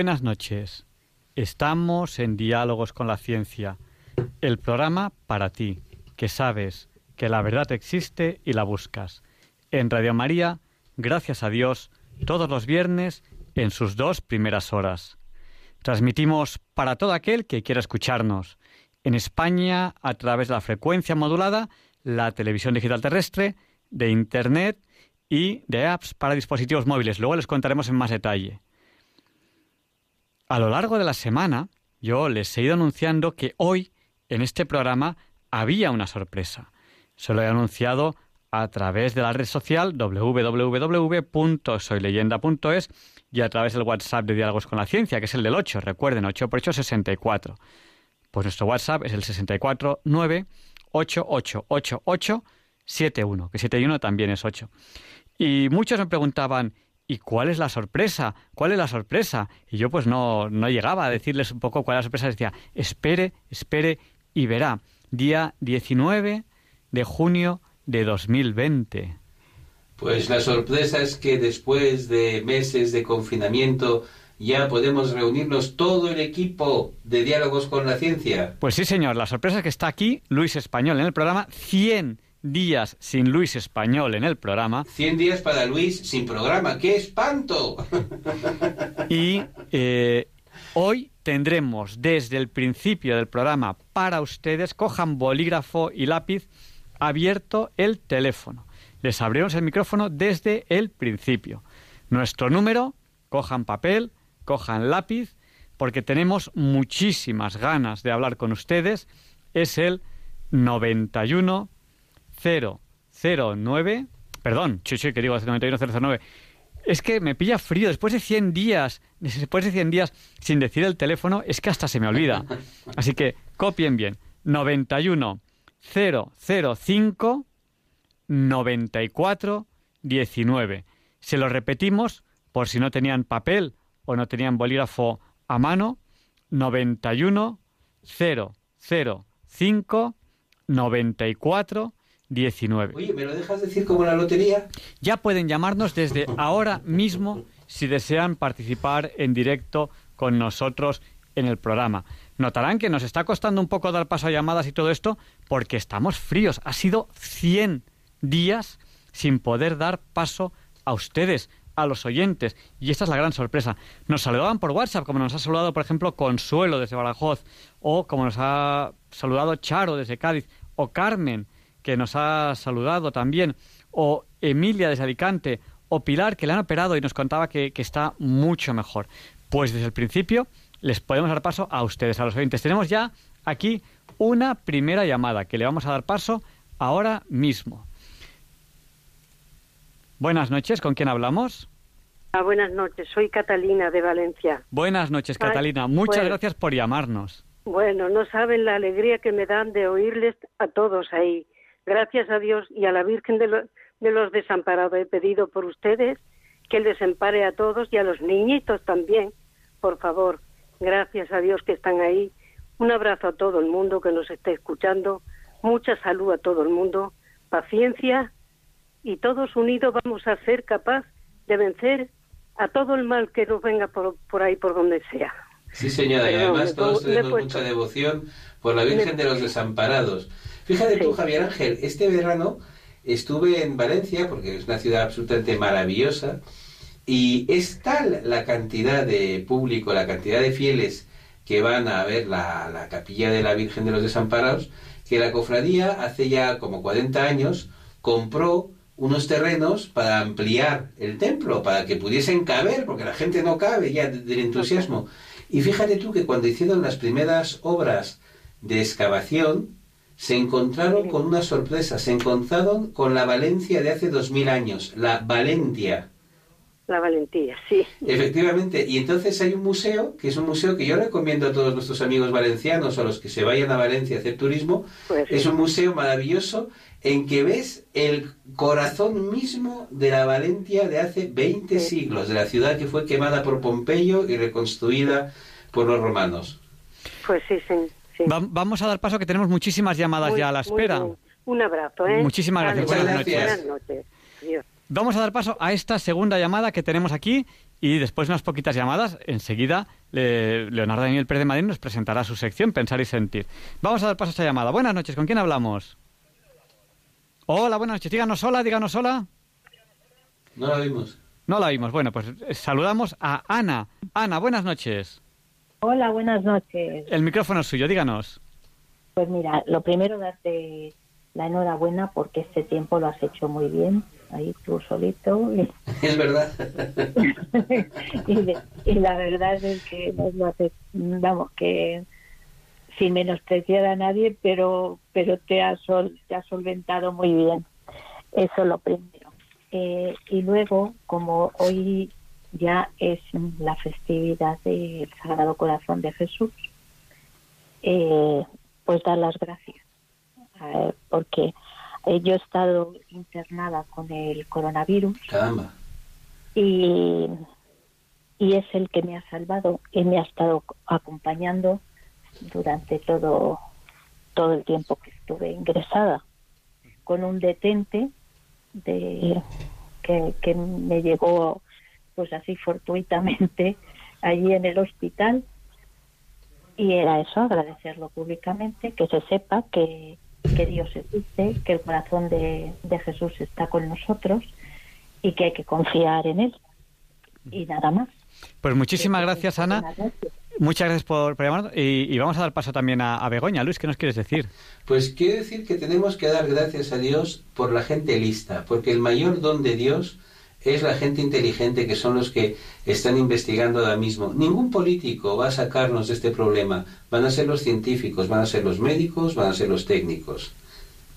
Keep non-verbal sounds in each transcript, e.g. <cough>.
Buenas noches. Estamos en Diálogos con la Ciencia, el programa para ti, que sabes que la verdad existe y la buscas. En Radio María, gracias a Dios, todos los viernes en sus dos primeras horas. Transmitimos para todo aquel que quiera escucharnos. En España, a través de la frecuencia modulada, la televisión digital terrestre, de Internet y de apps para dispositivos móviles. Luego les contaremos en más detalle. A lo largo de la semana, yo les he ido anunciando que hoy, en este programa, había una sorpresa. Se lo he anunciado a través de la red social www.soyleyenda.es y a través del WhatsApp de Diálogos con la Ciencia, que es el del 8, recuerden, 8 por 8, 64. Pues nuestro WhatsApp es el 649 888871, que 71 también es 8. Y muchos me preguntaban, ¿Y cuál es la sorpresa? ¿Cuál es la sorpresa? Y yo pues no, no llegaba a decirles un poco cuál es la sorpresa. Decía, espere, espere y verá. Día 19 de junio de 2020. Pues la sorpresa es que después de meses de confinamiento ya podemos reunirnos todo el equipo de diálogos con la ciencia. Pues sí, señor. La sorpresa es que está aquí Luis Español en el programa 100 días sin Luis Español en el programa. 100 días para Luis sin programa. ¡Qué espanto! <laughs> y eh, hoy tendremos desde el principio del programa para ustedes, cojan bolígrafo y lápiz, abierto el teléfono. Les abrimos el micrófono desde el principio. Nuestro número, cojan papel, cojan lápiz, porque tenemos muchísimas ganas de hablar con ustedes, es el 91 009, perdón, chuchu, que digo 91009. Es que me pilla frío. Después de 100 días, después de 100 días sin decir el teléfono, es que hasta se me olvida. <laughs> Así que copien bien. 91 005 94 19. Se lo repetimos por si no tenían papel o no tenían bolígrafo a mano. 91 005 94 19. Oye, ¿me lo dejas decir como la lotería? Ya pueden llamarnos desde ahora mismo si desean participar en directo con nosotros en el programa. Notarán que nos está costando un poco dar paso a llamadas y todo esto porque estamos fríos. Ha sido 100 días sin poder dar paso a ustedes, a los oyentes. Y esta es la gran sorpresa. Nos saludaban por WhatsApp, como nos ha saludado, por ejemplo, Consuelo desde Badajoz, o como nos ha saludado Charo desde Cádiz, o Carmen que nos ha saludado también, o Emilia de Alicante, o Pilar, que le han operado y nos contaba que, está mucho mejor. Pues desde el principio les podemos dar paso a ustedes, a los oyentes. Tenemos ya aquí una primera llamada que le vamos a dar paso ahora mismo. Buenas noches, ¿con quién hablamos? Ah, buenas noches, soy Catalina de Valencia. Buenas noches, Catalina. Muchas gracias por llamarnos. Bueno, no saben la alegría que me dan de oírles a todos ahí gracias a Dios y a la Virgen de, los desamparados he pedido por ustedes que les empare a todos y a los niñitos también, por favor. Gracias a Dios que están ahí. Un abrazo a todo el mundo que nos esté escuchando. Mucha salud a todo el mundo. Paciencia y todos unidos vamos a ser capaz de vencer a todo el mal que nos venga por, ahí, por donde sea. Sí, señora, y además todos tenemos mucha devoción por la Virgen de los Desamparados. Fíjate tú, Javier Ángel, este verano estuve en Valencia, porque es una ciudad absolutamente maravillosa, y es tal la cantidad de público, la cantidad de fieles que van a ver la, capilla de la Virgen de los Desamparados, que la cofradía hace ya como 40 años compró unos terrenos para ampliar el templo, para que pudiesen caber, porque la gente no cabe ya del entusiasmo. Y fíjate tú que cuando hicieron las primeras obras de excavación, se encontraron con una sorpresa, se encontraron con la Valencia de hace dos mil años, la Valentia. La valentía, sí. Efectivamente, y entonces hay un museo, que es un museo que yo recomiendo a todos nuestros amigos valencianos o a los que se vayan a Valencia a hacer turismo. Pues es un museo maravilloso en que ves el corazón mismo de la Valencia de hace 20 siglos, de la ciudad que fue quemada por Pompeyo y reconstruida por los romanos. Pues sí, sí. Vamos a dar paso que tenemos muchísimas llamadas ya a la espera. Un abrazo, ¿eh? Muchísimas gracias. Buenas, noches. Buenas noches. Vamos a dar paso a esta segunda llamada que tenemos aquí y después de unas poquitas llamadas, enseguida Leonardo Daniel Pérez de Madrid nos presentará su sección Pensar y Sentir. Vamos a dar paso a esta llamada. Buenas noches, ¿con quién hablamos? Hola, buenas noches. Díganos hola, díganos hola. No la vimos. No la vimos. Bueno, pues eh, saludamos a Ana. Ana, buenas noches. Hola, buenas noches. El micrófono es suyo, díganos. Pues mira, lo primero darte la enhorabuena porque este tiempo lo has hecho muy bien ahí tú solito. <laughs> Es verdad. <laughs> y, la verdad es que nos lo hace, vamos, que sin menospreciar a nadie, pero pero te ha, sol, te ha solventado muy bien. Eso lo primero. Eh, y luego, como hoy ya es la festividad del Sagrado Corazón de Jesús, eh, pues dar las gracias. porque eh, yo he estado internada con el coronavirus. Y, y es el que me ha salvado y me ha estado acompañando durante todo, todo el tiempo que estuve ingresada con un detente de que, que me llegó pues así fortuitamente <laughs> allí en el hospital y era eso agradecerlo públicamente que se sepa que que Dios existe, que el corazón de, Jesús está con nosotros y que hay que confiar en Él. Y nada más. Pues muchísimas gracias, Ana. Muchas gracias por, llamar y, vamos a dar paso también a, a, Begoña. Luis, ¿qué nos quieres decir? Pues quiero decir que tenemos que dar gracias a Dios por la gente lista, porque el mayor don de Dios es la gente inteligente que son los que están investigando ahora mismo. Ningún político va a sacarnos de este problema. Van a ser los científicos, van a ser los médicos, van a ser los técnicos.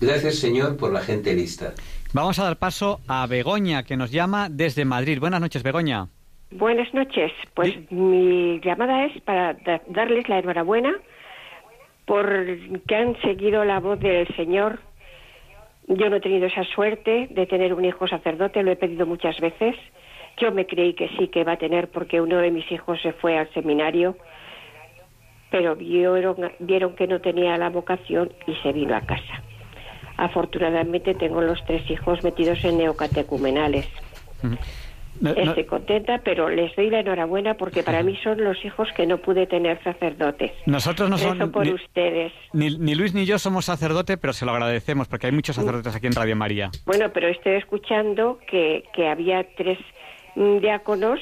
Gracias, Señor, por la gente lista. Vamos a dar paso a Begoña, que nos llama desde Madrid. Buenas noches, Begoña. Buenas noches. Pues mi llamada es para darles la enhorabuena por que han seguido la voz del Señor yo no he tenido esa suerte de tener un hijo sacerdote, lo he pedido muchas veces. Yo me creí que sí que iba a tener porque uno de mis hijos se fue al seminario, pero vieron, que no tenía la vocación y se vino a casa. Afortunadamente tengo los tres hijos metidos en neocatecumenales. Estoy contenta, pero les doy la enhorabuena porque para mí son los hijos que no pude tener sacerdotes. Nosotros no somos. por ustedes. Ni, Luis ni yo somos sacerdote, pero se lo agradecemos porque hay muchos sacerdotes aquí en Radio María. Bueno, pero estoy escuchando que, que había tres mm, diáconos.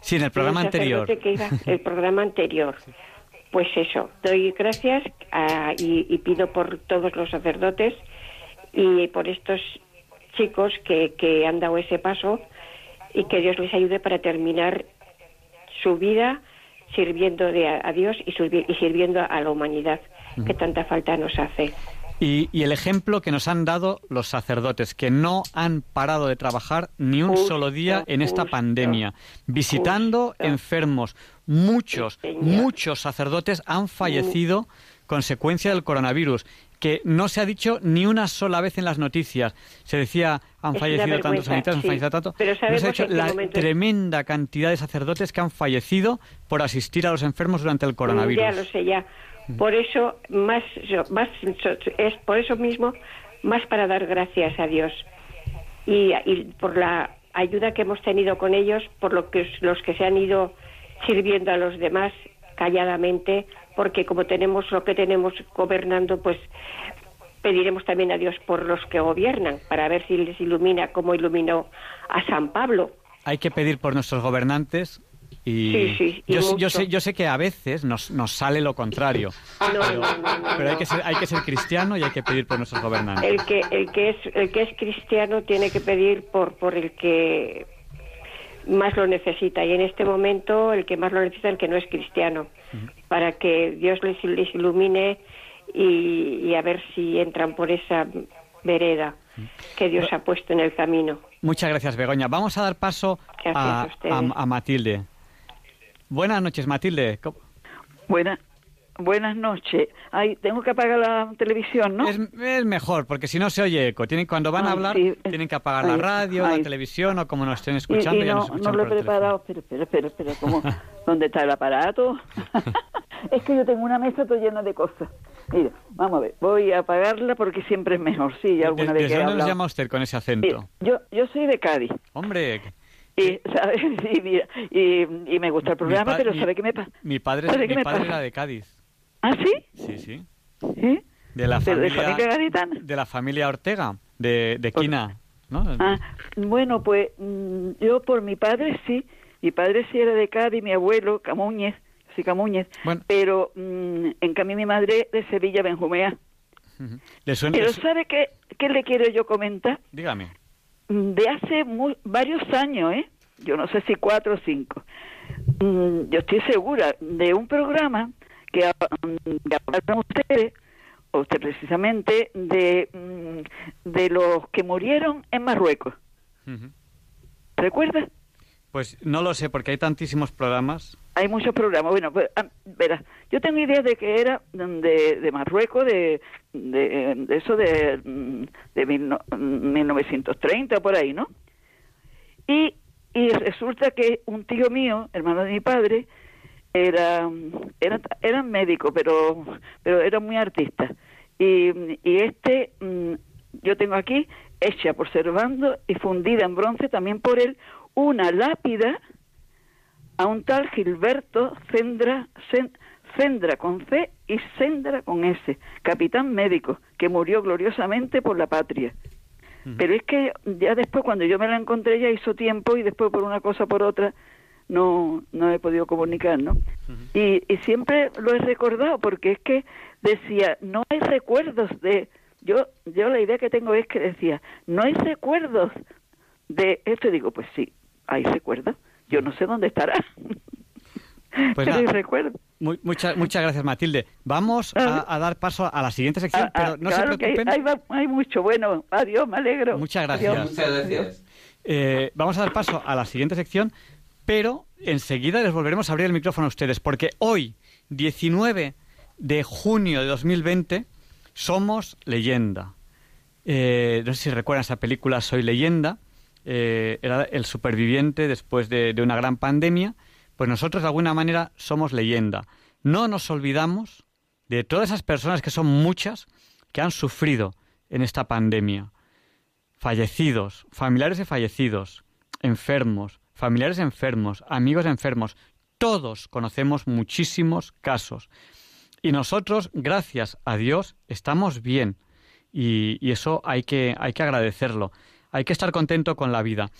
Sí, en el programa anterior. <laughs> el programa anterior. Pues eso, doy gracias y, y pido por todos los sacerdotes y por estos chicos que, que han dado ese paso y que Dios les ayude para terminar su vida sirviendo de a, Dios y, sirviendo a la humanidad, que tanta falta nos hace. Y, el ejemplo que nos han dado los sacerdotes, que no han parado de trabajar ni un solo día en esta pandemia, visitando enfermos. Muchos, muchos sacerdotes han fallecido consecuencia del coronavirus que no se ha dicho ni una sola vez en las noticias. Se decía, han fallecido tantos sanitarios, han fallecido tanto. Pero no se ha dicho la tremenda cantidad de sacerdotes que han fallecido por asistir a los enfermos durante el coronavirus. Ya lo sé, ya. Por eso, más, más es por eso mismo, más para dar gracias a Dios. Y, por la ayuda que hemos tenido con ellos, por lo que los que se han ido sirviendo a los demás calladamente, porque como tenemos lo que tenemos gobernando, pues pediremos también a Dios por los que gobiernan, para ver si les ilumina como iluminó a San Pablo. Hay que pedir por nuestros gobernantes y, yo, sé, yo sé que a veces nos, nos sale lo contrario, <laughs> pero, hay, que ser, hay que ser cristiano y hay que pedir por nuestros gobernantes. El que, el que, es, el que es cristiano tiene que pedir por, por el que más lo necesita y en este momento el que más lo necesita es el que no es cristiano para que Dios les, les ilumine y, a ver si entran por esa vereda que Dios ha puesto en el camino. Muchas gracias, Begoña. Vamos a dar paso a, a, Matilde. Buenas noches, Matilde. Buenas. Buenas noches. Ay, tengo que apagar la televisión, ¿no? Es, mejor, porque si no se oye eco. Tienen, cuando van a hablar, tienen que apagar la radio, la televisión o como nos estén escuchando. no, no lo he preparado. Pero, pero, pero, pero, ¿cómo? <laughs> ¿dónde está el aparato? <laughs> es que yo tengo una mesa toda llena de cosas. Mira, vamos a ver, voy a apagarla porque siempre es mejor. Sí, alguna vez ¿De dónde nos llama usted con ese acento? yo, yo soy de Cádiz. Hombre, y, ¿sabes? <laughs> Y, me gusta el programa, pero ¿sabe qué me pasa? Mi padre, mi padre era de Cádiz. ¿Ah, sí? Sí, sí. ¿Eh? De la familia, de, la familia Ortega, de, de Quina, ¿no? Ah, bueno, pues mm, yo por mi padre sí. Mi padre sí era de Cádiz, mi abuelo, Camuñez, sí, Camuñez. Pero mm, en cambio mi madre de Sevilla, Benjumea. Pero ¿sabe qué, qué le quiero yo comentar? Dígame. Mm, de hace varios años, ¿eh? Yo no sé si cuatro o cinco. yo estoy segura de un programa que, hablaron ustedes, usted precisamente, de, mm, de los que murieron en Marruecos. ¿Recuerda? Pues no lo sé, porque hay tantísimos programas. Hay muchos programas. Bueno, pues, ah, verás, yo tengo idea de que era de, de Marruecos, de, de, eso de, mm, de 1930, por ahí, ¿no? Y, y resulta que un tío mío, hermano de mi padre, era, era, era médico, pero, pero era muy artista. Y, y este, mm, yo tengo aquí, hecha por Servando y fundida en bronce también por él, una lápida a un tal Gilberto Cendra, Cendra con C y Cendra con S, capitán médico, que murió gloriosamente por la patria. Pero es que ya después, cuando yo me la encontré, ya hizo tiempo y después por una cosa por otra, no, no he podido comunicar, ¿no? y, y siempre lo he recordado porque es que decía, no hay recuerdos de... Yo, yo la idea que tengo es que decía, no hay recuerdos de esto. Y digo, pues sí, hay recuerdos. Yo no sé dónde estará. <laughs> Pues pero hay recuerdos. muchas, muchas gracias, Matilde. Vamos a, dar paso a la siguiente sección, pero no se preocupen. hay, hay, mucho. Bueno, adiós, me alegro. Muchas gracias. Muchas gracias. Eh, vamos a dar paso a la siguiente sección, pero enseguida les volveremos a abrir el micrófono a ustedes, porque hoy, 19 de junio de 2020, somos leyenda. Eh, no sé si recuerdan esa película Soy leyenda, eh, era el superviviente después de, de una gran pandemia, pues nosotros de alguna manera somos leyenda. No nos olvidamos de todas esas personas que son muchas que han sufrido en esta pandemia. Fallecidos, familiares de fallecidos, enfermos, familiares enfermos, amigos enfermos, todos conocemos muchísimos casos. Y nosotros, gracias a Dios, estamos bien. Y, eso hay que, hay que agradecerlo. Hay que estar contento con la vida.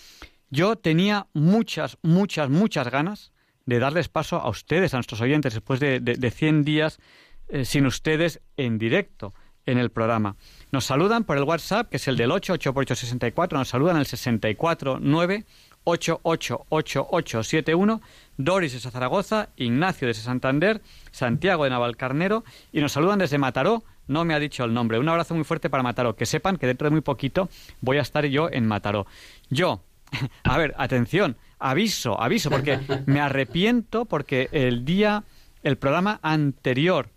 Yo tenía muchas, muchas, muchas ganas de darles paso a ustedes, a nuestros oyentes, después de, de, 100 días eh, sin ustedes en directo en el programa. Nos saludan por el WhatsApp, que es el del 88 nos saludan el 649 888871, Doris de Zaragoza, Ignacio de Santander, Santiago de Navalcarnero y nos saludan desde Mataró. No me ha dicho el nombre. Un abrazo muy fuerte para Mataró. Que sepan que dentro de muy poquito voy a estar yo en Mataró. Yo, <laughs> a ver, atención, aviso, aviso, porque me arrepiento porque el día, el programa anterior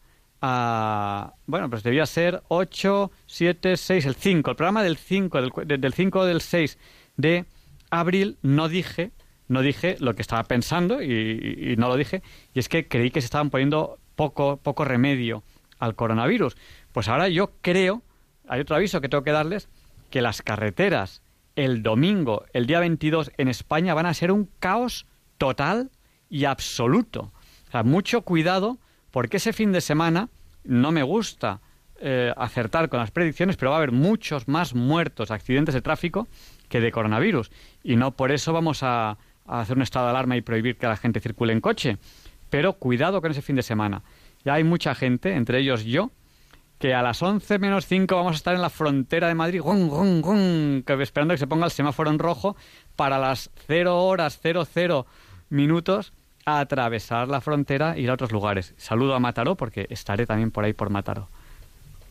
a... Bueno, pues debía ser 8, 7, 6, el 5, el programa del 5, del, del 5 del 6 de abril no dije, no dije lo que estaba pensando y, no lo dije, y es que creí que se estaban poniendo poco, poco remedio al coronavirus. Pues ahora yo creo, hay otro aviso que tengo que darles, que las carreteras el domingo, el día 22 en España van a ser un caos total y absoluto. O sea, mucho cuidado porque ese fin de semana no me gusta eh, acertar con las predicciones, pero va a haber muchos más muertos, accidentes de tráfico que de coronavirus. Y no por eso vamos a, hacer un estado de alarma y prohibir que la gente circule en coche. Pero cuidado con ese fin de semana. Ya hay mucha gente, entre ellos yo, que a las 11 menos 5 vamos a estar en la frontera de Madrid, esperando que se ponga el semáforo en rojo para las 0 horas 00 minutos a atravesar la frontera e ir a otros lugares. Saludo a Mataró porque estaré también por ahí por Mataró.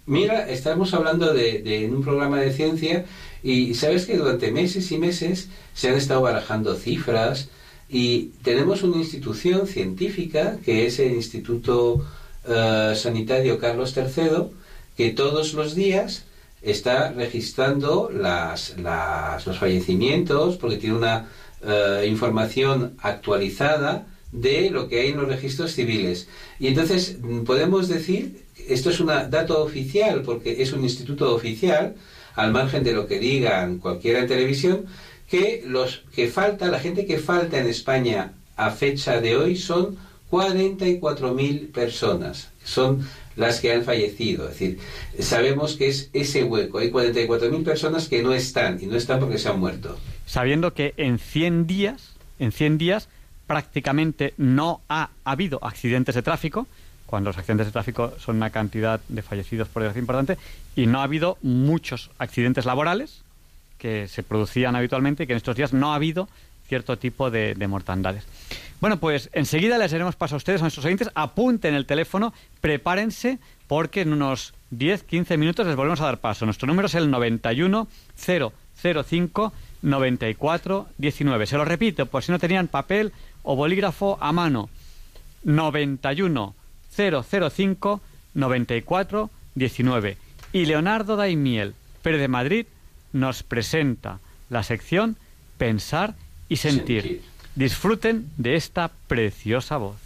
Mira, estamos hablando de, un programa de ciencia y sabes que durante meses y meses se han estado barajando cifras y tenemos una institución científica que es el Instituto eh, Sanitario Carlos III que todos los días está registrando las, los fallecimientos porque tiene una eh, información actualizada de lo que hay en los registros civiles. Y entonces mm, podemos decir, esto es un dato oficial porque es un instituto oficial, al margen de lo que digan cualquiera en televisión, que los que falta, la gente que falta en España a fecha de hoy son 44.000 personas. Son las que han fallecido. Es decir, sabemos que es ese hueco. Hay 44.000 personas que no están y no están porque se han muerto. Sabiendo que en 100 días, en 100 días prácticamente no ha habido accidentes de tráfico, cuando los accidentes de tráfico son una cantidad de fallecidos por desgracia importante, y no ha habido muchos accidentes laborales que se producían habitualmente y que en estos días no ha habido cierto tipo de, de mortandades. Bueno, pues enseguida les haremos paso a ustedes, a nuestros oyentes. Apunten el teléfono, prepárense, porque en unos 10, 15 minutos les volvemos a dar paso. Nuestro número es el 91 005 94 19. Se lo repito, por si no tenían papel o bolígrafo a mano. 91 005 94 19. Y Leonardo Daimiel, Pérez de Madrid, nos presenta la sección Pensar y sentir. Disfruten de esta preciosa voz.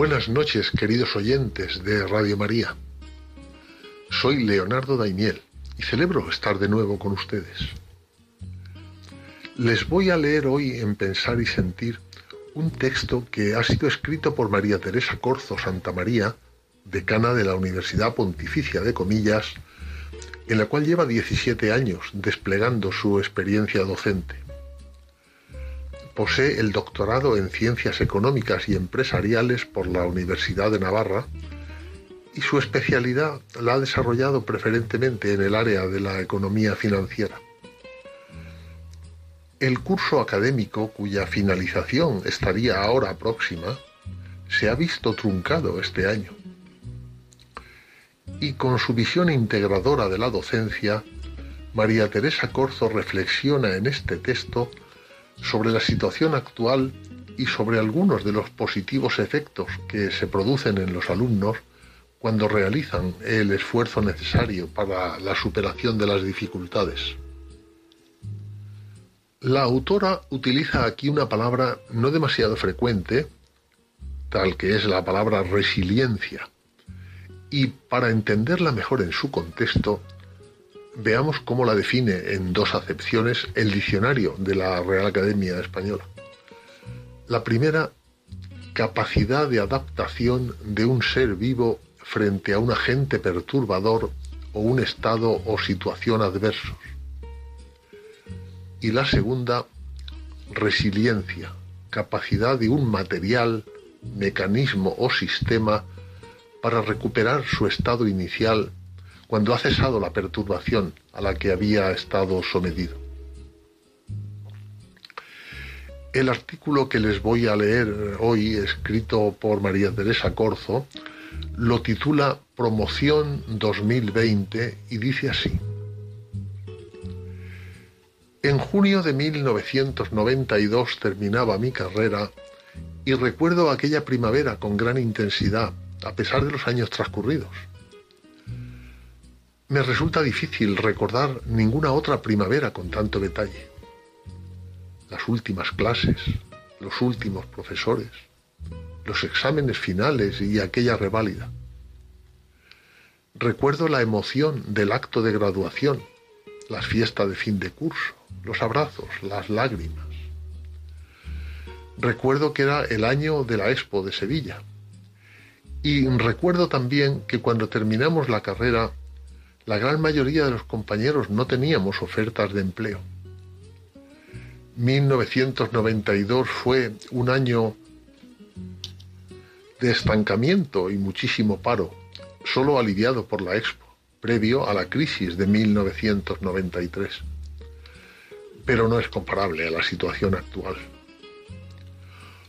Buenas noches, queridos oyentes de Radio María. Soy Leonardo Daimiel y celebro estar de nuevo con ustedes. Les voy a leer hoy en Pensar y Sentir un texto que ha sido escrito por María Teresa Corzo Santa María, decana de la Universidad Pontificia de Comillas, en la cual lleva 17 años desplegando su experiencia docente. Posee el doctorado en Ciencias Económicas y Empresariales por la Universidad de Navarra y su especialidad la ha desarrollado preferentemente en el área de la economía financiera. El curso académico, cuya finalización estaría ahora próxima, se ha visto truncado este año. Y con su visión integradora de la docencia, María Teresa Corzo reflexiona en este texto sobre la situación actual y sobre algunos de los positivos efectos que se producen en los alumnos cuando realizan el esfuerzo necesario para la superación de las dificultades. La autora utiliza aquí una palabra no demasiado frecuente, tal que es la palabra resiliencia, y para entenderla mejor en su contexto, Veamos cómo la define en dos acepciones el diccionario de la Real Academia Española. La primera, capacidad de adaptación de un ser vivo frente a un agente perturbador o un estado o situación adversos. Y la segunda, resiliencia, capacidad de un material, mecanismo o sistema para recuperar su estado inicial cuando ha cesado la perturbación a la que había estado sometido. El artículo que les voy a leer hoy, escrito por María Teresa Corzo, lo titula Promoción 2020 y dice así. En junio de 1992 terminaba mi carrera y recuerdo aquella primavera con gran intensidad, a pesar de los años transcurridos. Me resulta difícil recordar ninguna otra primavera con tanto detalle. Las últimas clases, los últimos profesores, los exámenes finales y aquella reválida. Recuerdo la emoción del acto de graduación, las fiestas de fin de curso, los abrazos, las lágrimas. Recuerdo que era el año de la Expo de Sevilla Y recuerdo también que cuando terminamos la carrera, la gran mayoría de los compañeros no teníamos ofertas de empleo. 1992 fue un año de estancamiento y muchísimo paro, solo aliviado por la Expo, previo a la crisis de 1993. Pero no es comparable a la situación actual.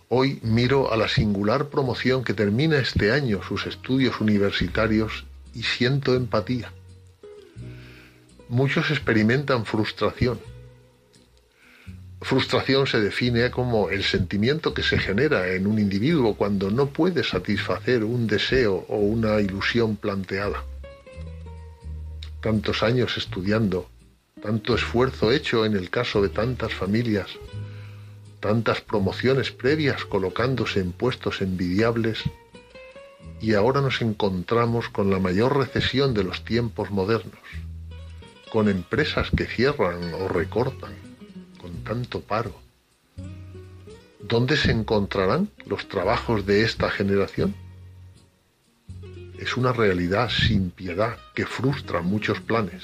Hoy miro a la singular promoción que termina este año sus estudios universitarios y siento empatía. Muchos experimentan frustración. Frustración se define como el sentimiento que se genera en un individuo cuando no puede satisfacer un deseo o una ilusión planteada. Tantos años estudiando, tanto esfuerzo hecho en el caso de tantas familias, tantas promociones previas colocándose en puestos envidiables y ahora nos encontramos con la mayor recesión de los tiempos modernos, con empresas que cierran o recortan, con tanto paro. ¿Dónde se encontrarán los trabajos de esta generación? Es una realidad sin piedad que frustra muchos planes.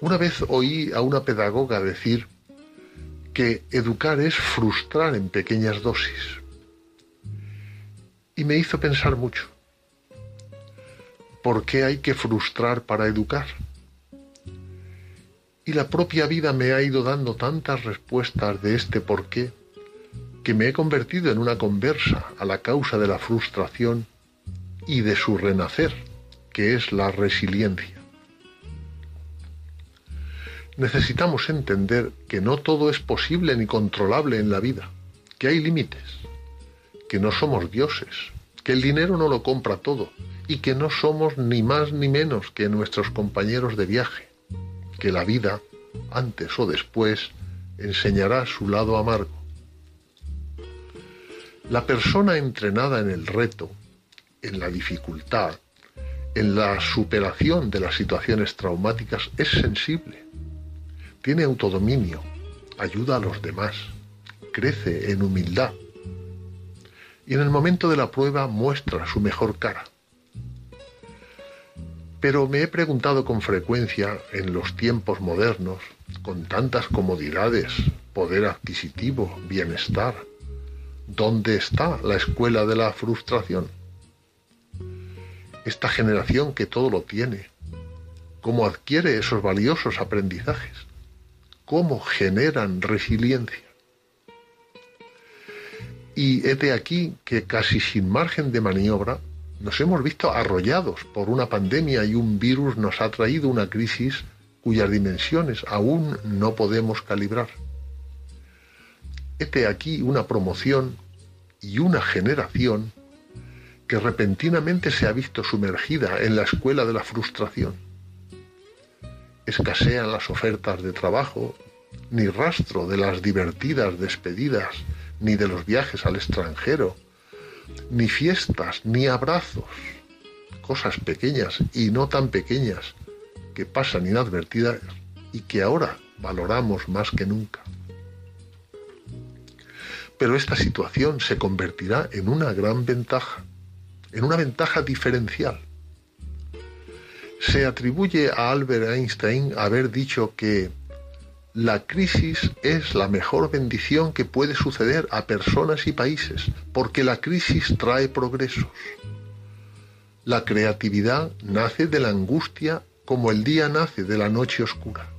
Una vez oí a una pedagoga decir que educar es frustrar en pequeñas dosis. Y me hizo pensar mucho. ¿Por qué hay que frustrar para educar? Y la propia vida me ha ido dando tantas respuestas de este por qué que me he convertido en una conversa a la causa de la frustración y de su renacer, que es la resiliencia necesitamos entender que no todo es posible ni controlable en la vida, que hay límites, que no somos dioses, que el dinero no lo compra todo y que no somos ni más ni menos que nuestros compañeros de viaje, que la vida, antes o después, enseñará su lado amargo. La persona entrenada en el reto, en la dificultad, en la superación de las situaciones traumáticas es sensible tiene autodominio, ayuda a los demás, crece en humildad y en el momento de la prueba muestra su mejor cara. Pero me he preguntado con frecuencia en los tiempos modernos, con tantas comodidades, poder adquisitivo, bienestar, ¿dónde está la escuela de la frustración? Esta generación que todo lo tiene, ¿cómo adquiere esos valiosos aprendizajes? cómo generan resiliencia. Y de aquí que casi sin margen de maniobra nos hemos visto arrollados por una pandemia y un virus nos ha traído una crisis cuyas dimensiones aún no podemos calibrar. Hete aquí una promoción y una generación que repentinamente se ha visto sumergida en la escuela de la frustración escasean las ofertas de trabajo, ni rastro de las divertidas despedidas, ni de los viajes al extranjero, ni fiestas, ni abrazos, cosas pequeñas y no tan pequeñas que pasan inadvertidas y que ahora valoramos más que nunca. Pero esta situación se convertirá en una gran ventaja, en una ventaja diferencial se atribuye a Albert Einstein haber dicho que la crisis es la mejor bendición que puede suceder a personas y países, porque la crisis trae progresos. La creatividad nace de la angustia como el día nace de la noche oscura.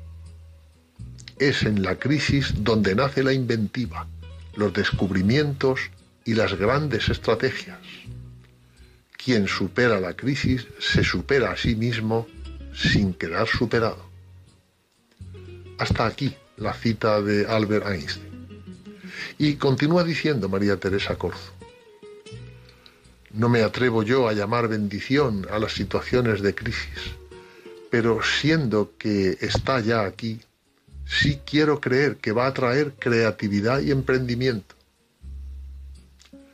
Es en la crisis donde nace la inventiva, los descubrimientos y las grandes estrategias. Quien supera la crisis se supera a sí mismo sin quedar superado. Hasta aquí la cita de Albert Einstein. Y continúa diciendo María Teresa Corzo. No me atrevo yo a llamar bendición a las situaciones de crisis, pero siendo que está ya aquí, sí quiero creer que va a traer creatividad y emprendimiento.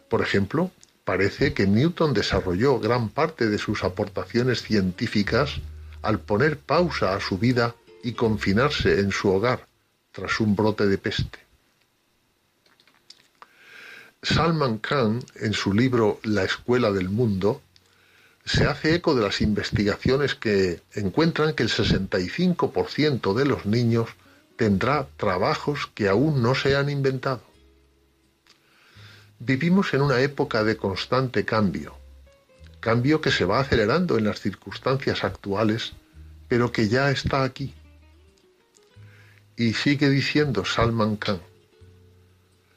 Por ejemplo, Parece que Newton desarrolló gran parte de sus aportaciones científicas al poner pausa a su vida y confinarse en su hogar tras un brote de peste. Salman Khan, en su libro La Escuela del Mundo, se hace eco de las investigaciones que encuentran que el 65% de los niños tendrá trabajos que aún no se han inventado. Vivimos en una época de constante cambio, cambio que se va acelerando en las circunstancias actuales, pero que ya está aquí. Y sigue diciendo Salman Khan,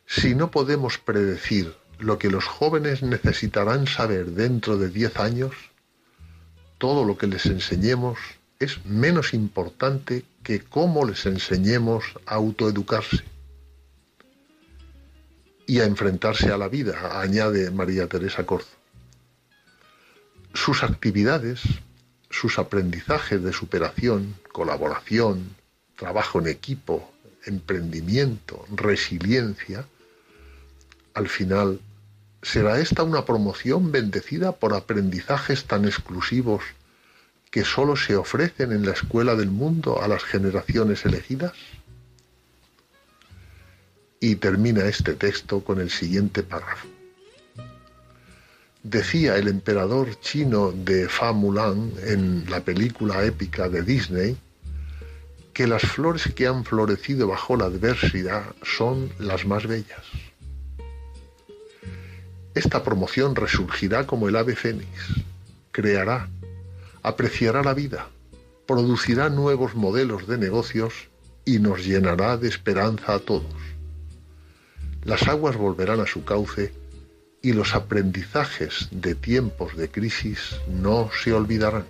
si no podemos predecir lo que los jóvenes necesitarán saber dentro de diez años, todo lo que les enseñemos es menos importante que cómo les enseñemos a autoeducarse y a enfrentarse a la vida, añade María Teresa Corzo. Sus actividades, sus aprendizajes de superación, colaboración, trabajo en equipo, emprendimiento, resiliencia, al final, ¿será esta una promoción bendecida por aprendizajes tan exclusivos que sólo se ofrecen en la escuela del mundo a las generaciones elegidas? Y termina este texto con el siguiente párrafo. Decía el emperador chino de Fa Mulan en la película épica de Disney que las flores que han florecido bajo la adversidad son las más bellas. Esta promoción resurgirá como el ave fénix, creará, apreciará la vida, producirá nuevos modelos de negocios y nos llenará de esperanza a todos. Las aguas volverán a su cauce y los aprendizajes de tiempos de crisis no se olvidarán.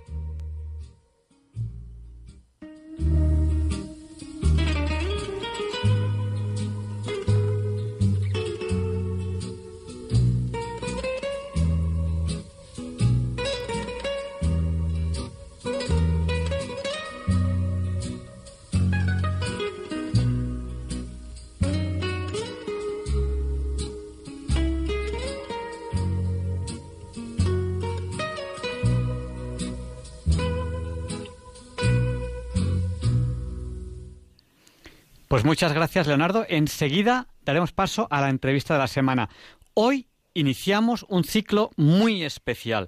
Pues muchas gracias, Leonardo. Enseguida daremos paso a la entrevista de la semana. Hoy iniciamos un ciclo muy especial.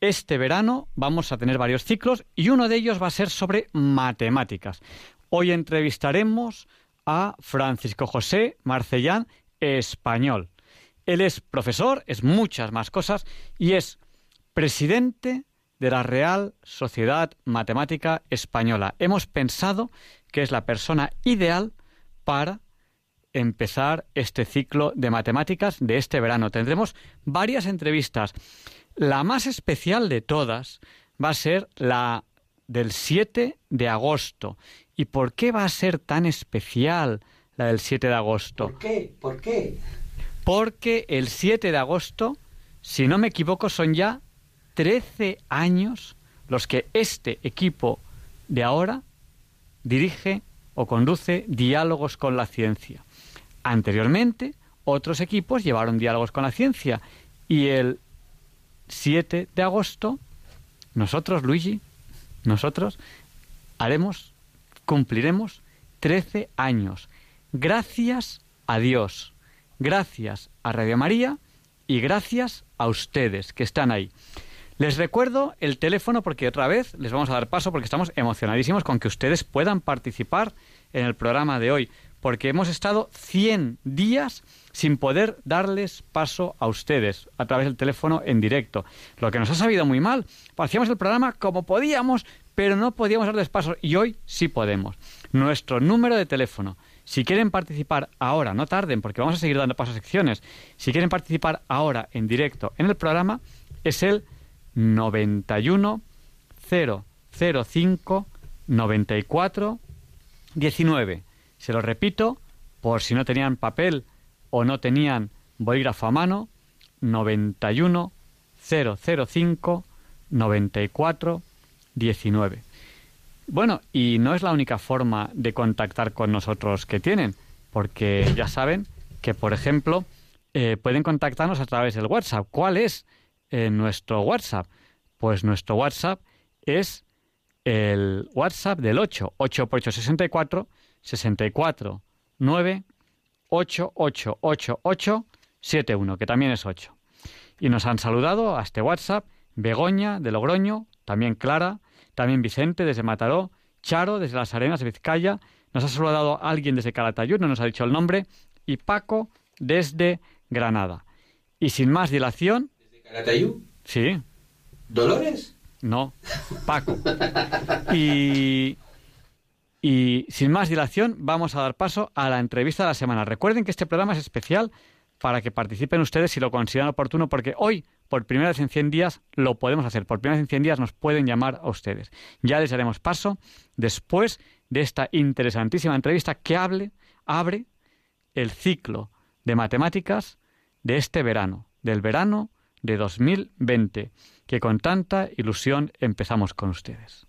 Este verano vamos a tener varios ciclos y uno de ellos va a ser sobre matemáticas. Hoy entrevistaremos a Francisco José Marcellán, español. Él es profesor, es muchas más cosas y es presidente de la Real Sociedad Matemática Española. Hemos pensado que es la persona ideal para empezar este ciclo de matemáticas de este verano. Tendremos varias entrevistas. La más especial de todas va a ser la del 7 de agosto. ¿Y por qué va a ser tan especial la del 7 de agosto? ¿Por qué? ¿Por qué? Porque el 7 de agosto, si no me equivoco, son ya 13 años los que este equipo de ahora dirige o conduce diálogos con la ciencia. Anteriormente, otros equipos llevaron diálogos con la ciencia y el 7 de agosto, nosotros, Luigi, nosotros haremos, cumpliremos 13 años. Gracias a Dios, gracias a Radio María y gracias a ustedes que están ahí. Les recuerdo el teléfono porque otra vez les vamos a dar paso porque estamos emocionadísimos con que ustedes puedan participar en el programa de hoy, porque hemos estado 100 días sin poder darles paso a ustedes a través del teléfono en directo. Lo que nos ha sabido muy mal. Hacíamos el programa como podíamos, pero no podíamos darles paso y hoy sí podemos. Nuestro número de teléfono. Si quieren participar ahora, no tarden porque vamos a seguir dando paso a secciones. Si quieren participar ahora en directo en el programa, es el 91 005 94 19. Se lo repito, por si no tenían papel o no tenían bolígrafo a mano, 91 005 94 19. Bueno, y no es la única forma de contactar con nosotros que tienen, porque ya saben que, por ejemplo, eh, pueden contactarnos a través del WhatsApp. ¿Cuál es? En nuestro WhatsApp? Pues nuestro WhatsApp es el WhatsApp del 8, 8 por 8, 64, 64, 9, 8, 8, 8, 8, 71, que también es 8. Y nos han saludado a este WhatsApp Begoña de Logroño, también Clara, también Vicente desde Mataró, Charo desde Las Arenas de Vizcaya, nos ha saludado alguien desde Calatayud, no nos ha dicho el nombre, y Paco desde Granada. Y sin más dilación... ¿Desde Calatayud? Sí. ¿Dolores? No, Paco. Y, y sin más dilación vamos a dar paso a la entrevista de la semana. Recuerden que este programa es especial para que participen ustedes si lo consideran oportuno, porque hoy, por primera vez en 100 días, lo podemos hacer. Por primera vez en 100 días nos pueden llamar a ustedes. Ya les haremos paso después de esta interesantísima entrevista que hable, abre el ciclo de matemáticas de este verano, del verano de 2020, que con tanta ilusión empezamos con ustedes.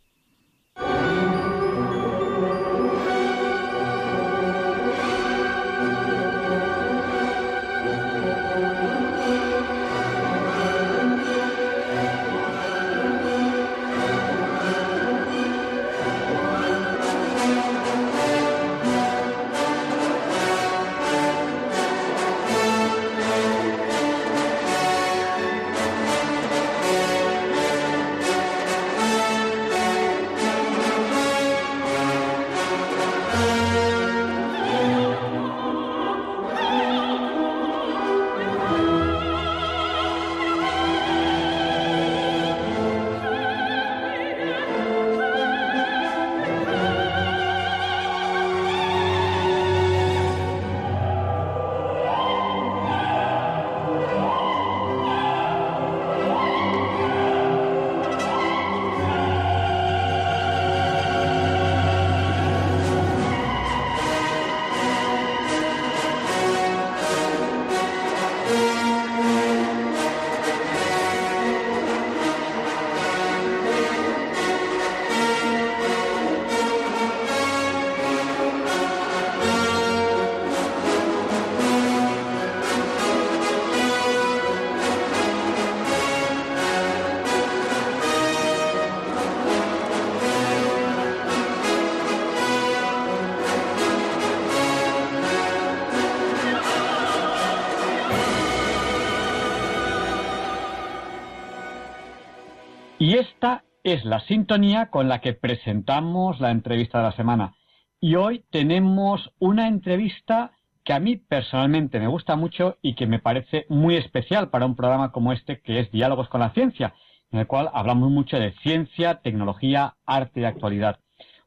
Y esta es la sintonía con la que presentamos la entrevista de la semana. Y hoy tenemos una entrevista que a mí personalmente me gusta mucho y que me parece muy especial para un programa como este que es Diálogos con la Ciencia, en el cual hablamos mucho de ciencia, tecnología, arte y actualidad.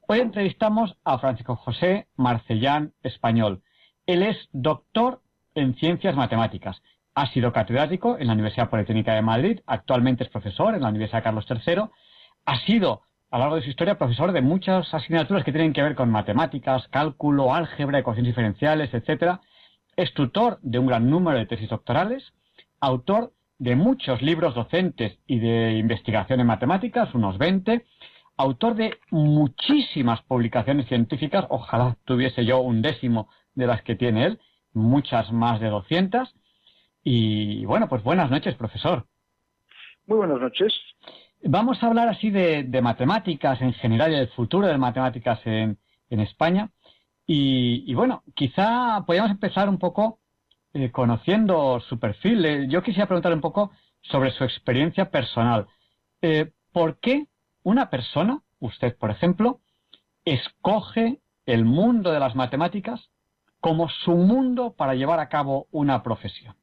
Hoy entrevistamos a Francisco José Marcellán Español. Él es doctor en ciencias matemáticas ha sido catedrático en la Universidad Politécnica de Madrid, actualmente es profesor en la Universidad Carlos III, ha sido a lo largo de su historia profesor de muchas asignaturas que tienen que ver con matemáticas, cálculo, álgebra, ecuaciones diferenciales, etc. Es tutor de un gran número de tesis doctorales, autor de muchos libros docentes y de investigación en matemáticas, unos 20, autor de muchísimas publicaciones científicas, ojalá tuviese yo un décimo de las que tiene él, muchas más de 200, y bueno, pues buenas noches, profesor. Muy buenas noches. Vamos a hablar así de, matemáticas en general y del futuro de matemáticas en, España. Y, bueno, quizá podríamos empezar un poco eh, conociendo su perfil. Eh, yo quisiera preguntarle un poco sobre su experiencia personal. Eh, ¿Por qué una persona, usted por ejemplo, escoge el mundo de las matemáticas como su mundo para llevar a cabo una profesión?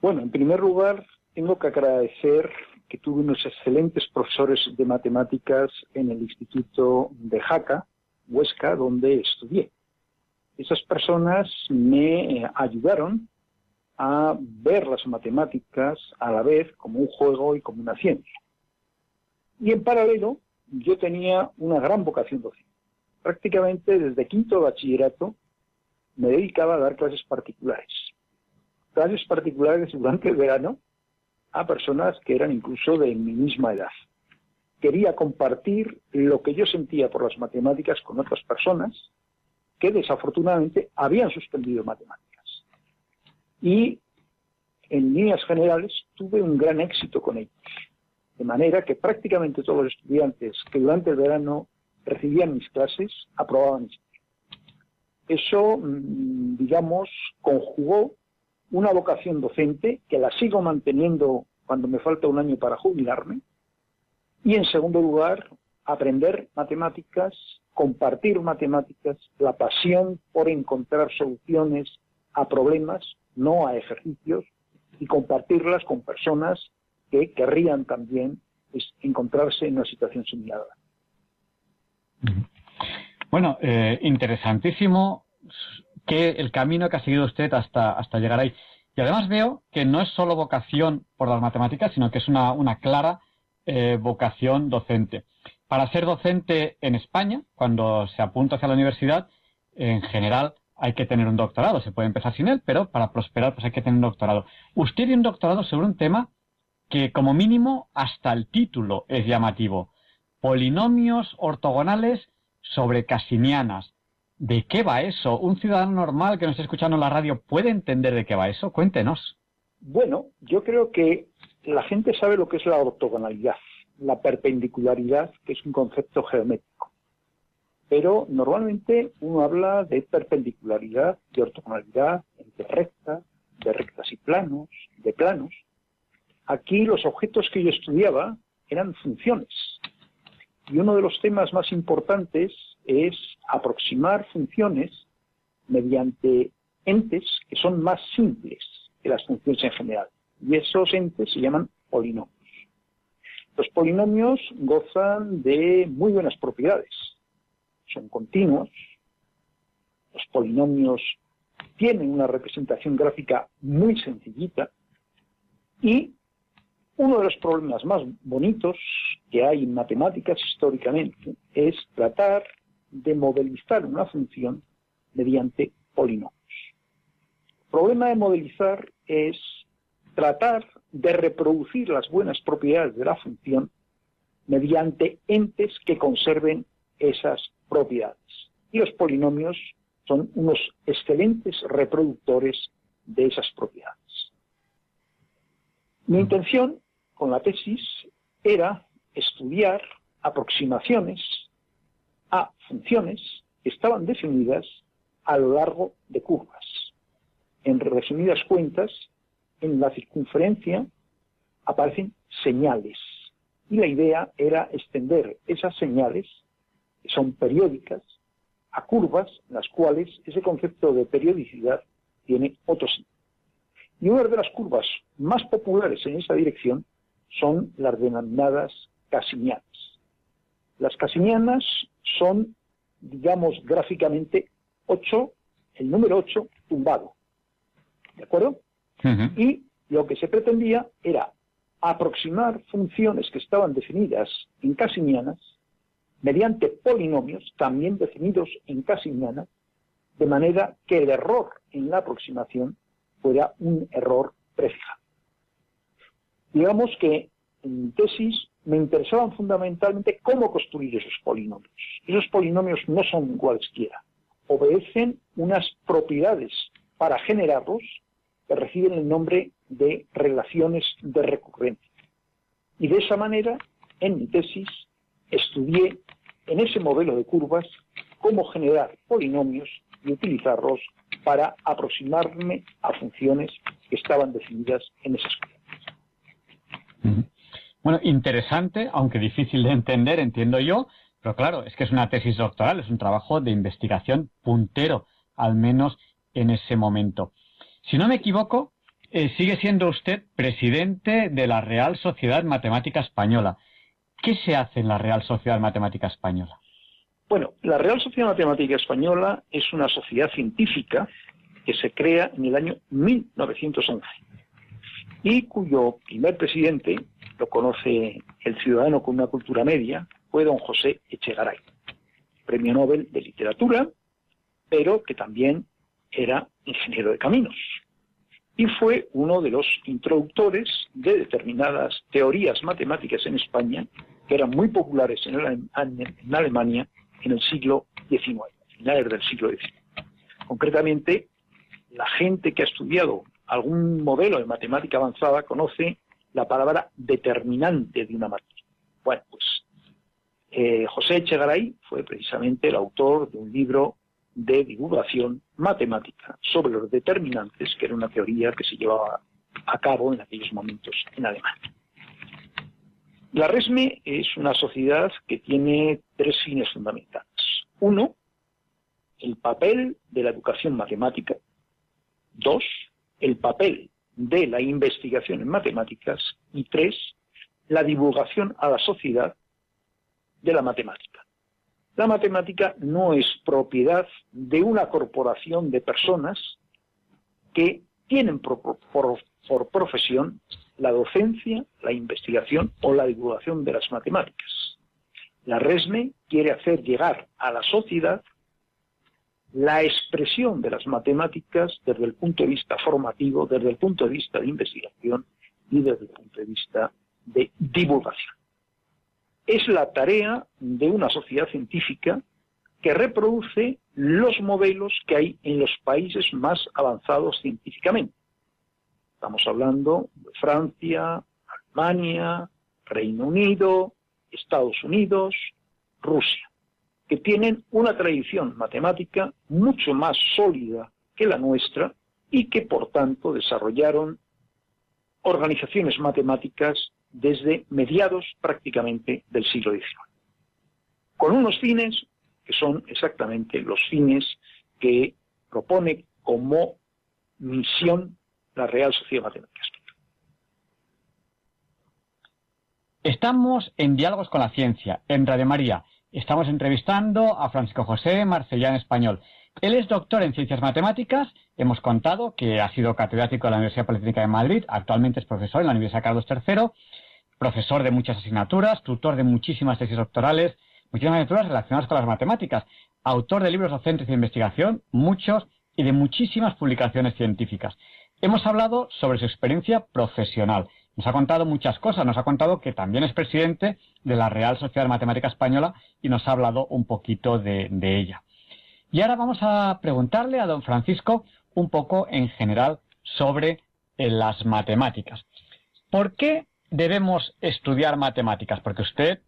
Bueno, en primer lugar, tengo que agradecer que tuve unos excelentes profesores de matemáticas en el Instituto de Jaca, Huesca, donde estudié. Esas personas me eh, ayudaron a ver las matemáticas a la vez como un juego y como una ciencia. Y en paralelo, yo tenía una gran vocación docente. Prácticamente desde quinto bachillerato me dedicaba a dar clases particulares clases particulares durante el verano a personas que eran incluso de mi misma edad. Quería compartir lo que yo sentía por las matemáticas con otras personas que desafortunadamente habían suspendido matemáticas. Y en líneas generales tuve un gran éxito con ellos. De manera que prácticamente todos los estudiantes que durante el verano recibían mis clases aprobaban mis Eso, mm, digamos, conjugó una vocación docente que la sigo manteniendo cuando me falta un año para jubilarme. Y en segundo lugar, aprender matemáticas, compartir matemáticas, la pasión por encontrar soluciones a problemas, no a ejercicios, y compartirlas con personas que querrían también pues, encontrarse en una situación similar. Bueno, eh, interesantísimo que el camino que ha seguido usted hasta, hasta llegar ahí. Y además veo que no es solo vocación por las matemáticas, sino que es una, una clara eh, vocación docente. Para ser docente en España, cuando se apunta hacia la universidad, en general hay que tener un doctorado. Se puede empezar sin él, pero para prosperar pues hay que tener un doctorado. Usted tiene un doctorado sobre un tema que como mínimo hasta el título es llamativo. Polinomios ortogonales sobre casinianas. ¿De qué va eso? ¿Un ciudadano normal que nos esté escuchando en la radio puede entender de qué va eso? Cuéntenos. Bueno, yo creo que la gente sabe lo que es la ortogonalidad, la perpendicularidad, que es un concepto geométrico. Pero normalmente uno habla de perpendicularidad, de ortogonalidad, de rectas, de rectas y planos, de planos. Aquí los objetos que yo estudiaba eran funciones. Y uno de los temas más importantes es aproximar funciones mediante entes que son más simples que las funciones en general. Y esos entes se llaman polinomios. Los polinomios gozan de muy buenas propiedades. Son continuos. Los polinomios tienen una representación gráfica muy sencillita y uno de los problemas más bonitos que hay en matemáticas históricamente es tratar de modelizar una función mediante polinomios. El problema de modelizar es tratar de reproducir las buenas propiedades de la función mediante entes que conserven esas propiedades. Y los polinomios son unos excelentes reproductores de esas propiedades. Mi intención con la tesis era estudiar aproximaciones a funciones que estaban definidas a lo largo de curvas. En resumidas cuentas, en la circunferencia aparecen señales y la idea era extender esas señales, que son periódicas, a curvas en las cuales ese concepto de periodicidad tiene otro sentido. Y una de las curvas más populares en esa dirección son las denominadas casinianas. Las casinianas son, digamos, gráficamente 8, el número 8 tumbado. ¿De acuerdo? Y lo que se pretendía era aproximar funciones que estaban definidas en casinianas mediante polinomios también definidos en casinianas, de manera que el error en la aproximación fuera un error prefijado. Digamos que en tesis me interesaban fundamentalmente cómo construir esos polinomios. Esos polinomios no son cualesquiera, obedecen unas propiedades para generarlos que reciben el nombre de relaciones de recurrencia. Y de esa manera, en mi tesis, estudié en ese modelo de curvas cómo generar polinomios y utilizarlos para aproximarme a funciones que estaban definidas en esas curvas. Bueno, interesante, aunque difícil de entender, entiendo yo, pero claro, es que es una tesis doctoral, es un trabajo de investigación puntero, al menos en ese momento. Si no me equivoco, eh, sigue siendo usted presidente de la Real Sociedad Matemática Española. ¿Qué se hace en la Real Sociedad Matemática Española? Bueno, la Real Sociedad Matemática Española es una sociedad científica que se crea en el año 1911 y cuyo primer presidente, lo conoce el ciudadano con una cultura media, fue don José Echegaray, premio Nobel de Literatura, pero que también era ingeniero de caminos. Y fue uno de los introductores de determinadas teorías matemáticas en España, que eran muy populares en, Alemania en el siglo XIX, finales del siglo XIX. Concretamente, la gente que ha estudiado algún modelo de matemática avanzada conoce la palabra determinante de una materia. Bueno, pues eh, José Echegaray fue precisamente el autor de un libro de divulgación matemática sobre los determinantes, que era una teoría que se llevaba a cabo en aquellos momentos en Alemania. La RESME es una sociedad que tiene tres fines fundamentales. Uno, el papel de la educación matemática. Dos, el papel de la investigación en matemáticas. Y tres, la divulgación a la sociedad de la matemática. La matemática no es propiedad de una corporación de personas que tienen por, profesión la docencia, la investigación o la divulgación de las matemáticas. La RESME quiere hacer llegar a la sociedad la expresión de las matemáticas desde el punto de vista formativo, desde el punto de vista de investigación y desde el punto de vista de divulgación. Es la tarea de una sociedad científica que reproduce los modelos que hay en los países más avanzados científicamente. Estamos hablando de Francia, Alemania, Reino Unido, Estados Unidos, Rusia, que tienen una tradición matemática mucho más sólida que la nuestra y que por tanto desarrollaron organizaciones matemáticas desde mediados prácticamente del siglo XIX, con unos fines que son exactamente los fines que propone como misión la Real Sociedad Matemática Estamos en Diálogos con la Ciencia, en Radio María. Estamos entrevistando a Francisco José Marcellán Español. Él es doctor en Ciencias Matemáticas. Hemos contado que ha sido catedrático de la Universidad Politécnica de Madrid. Actualmente es profesor en la Universidad Carlos III. Profesor de muchas asignaturas, tutor de muchísimas tesis doctorales, muchísimas asignaturas relacionadas con las matemáticas. Autor de libros docentes de investigación, muchos, y de muchísimas publicaciones científicas. Hemos hablado sobre su experiencia profesional. Nos ha contado muchas cosas. Nos ha contado que también es presidente de la Real Sociedad de Matemática Española y nos ha hablado un poquito de, ella. Y ahora vamos a preguntarle a don Francisco un poco en general sobre eh, las matemáticas. ¿Por qué debemos estudiar matemáticas? Porque usted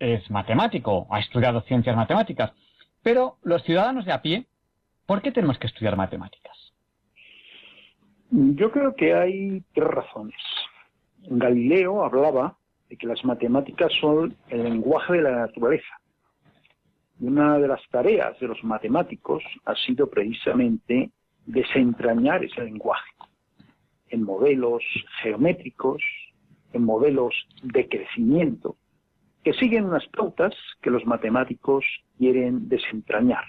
es matemático, ha estudiado ciencias matemáticas, pero los ciudadanos de a pie, ¿por qué tenemos que estudiar matemáticas? Yo creo que hay tres razones. Galileo hablaba de que las matemáticas son el lenguaje de la naturaleza. Y una de las tareas de los matemáticos ha sido precisamente desentrañar ese lenguaje en modelos geométricos, en modelos de crecimiento, que siguen unas pautas que los matemáticos quieren desentrañar.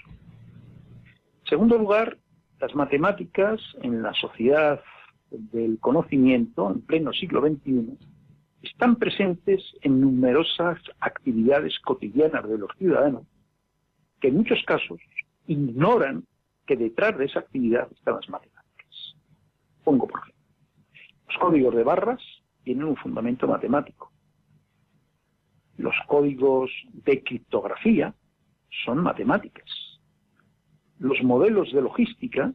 En segundo lugar, las matemáticas en la sociedad del conocimiento en pleno siglo XXI están presentes en numerosas actividades cotidianas de los ciudadanos que en muchos casos ignoran que detrás de esa actividad están las matemáticas. Pongo por ejemplo, los códigos de barras tienen un fundamento matemático. Los códigos de criptografía son matemáticas. Los modelos de logística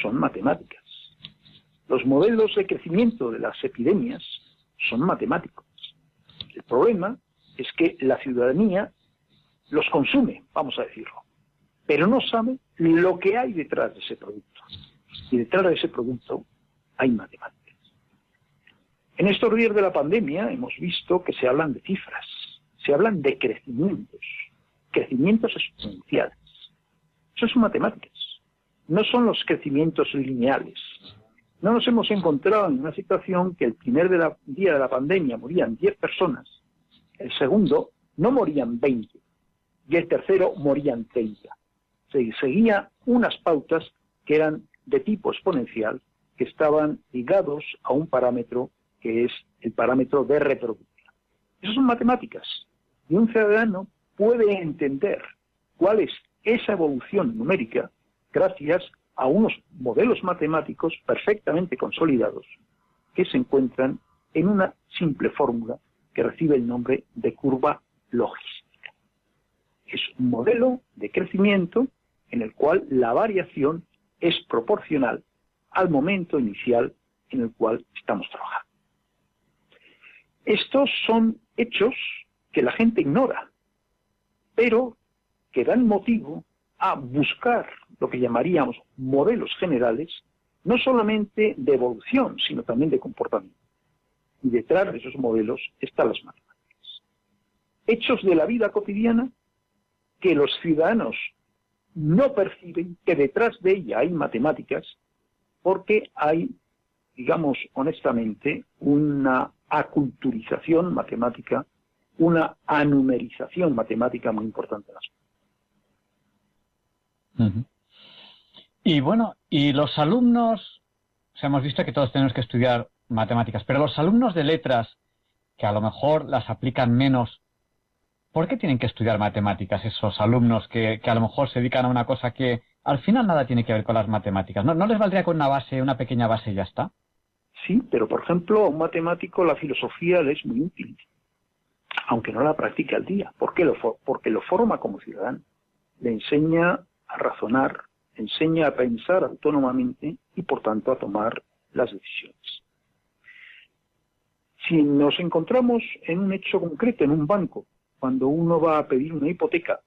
son matemáticas. Los modelos de crecimiento de las epidemias son matemáticos. El problema es que la ciudadanía los consume, vamos a decirlo, pero no sabe lo que hay detrás de ese producto. Y detrás de ese producto hay matemáticas. En estos días de la pandemia hemos visto que se hablan de cifras, se hablan de crecimientos, crecimientos exponenciales. Eso son matemáticas, no son los crecimientos lineales. No nos hemos encontrado en una situación que el primer día de la pandemia morían 10 personas, el segundo no morían 20 y el tercero morían 30. Se seguía unas pautas que eran de tipo exponencial, que estaban ligados a un parámetro que es el parámetro de reproducción. Esas son matemáticas. Y un ciudadano puede entender cuál es esa evolución numérica gracias a unos modelos matemáticos perfectamente consolidados que se encuentran en una simple fórmula que recibe el nombre de curva logística. Es un modelo de crecimiento en el cual la variación es proporcional al momento inicial en el cual estamos trabajando. Estos son hechos que la gente ignora, pero que dan motivo a buscar lo que llamaríamos modelos generales, no solamente de evolución, sino también de comportamiento. Y detrás de esos modelos están las matemáticas. Hechos de la vida cotidiana que los ciudadanos no perciben que detrás de ella hay matemáticas porque hay, digamos honestamente, una aculturización matemática, una anumerización matemática muy importante en las Y bueno, y los alumnos, o hemos visto que todos tenemos que estudiar matemáticas, pero los alumnos de letras, que a lo mejor las aplican menos, ¿por qué tienen que estudiar matemáticas esos alumnos que, a lo mejor se dedican a una cosa que al final nada tiene que ver con las matemáticas? ¿No, les valdría con una base, una pequeña base y ya está? Sí, pero por ejemplo, a un matemático la filosofía le es muy útil, aunque no la practique al día. ¿Por qué? Lo porque lo forma como ciudadano. Le enseña a razonar, enseña a pensar autónomamente y por tanto a tomar las decisiones. Si nos encontramos en un hecho concreto, en un banco, cuando uno va a pedir una hipoteca,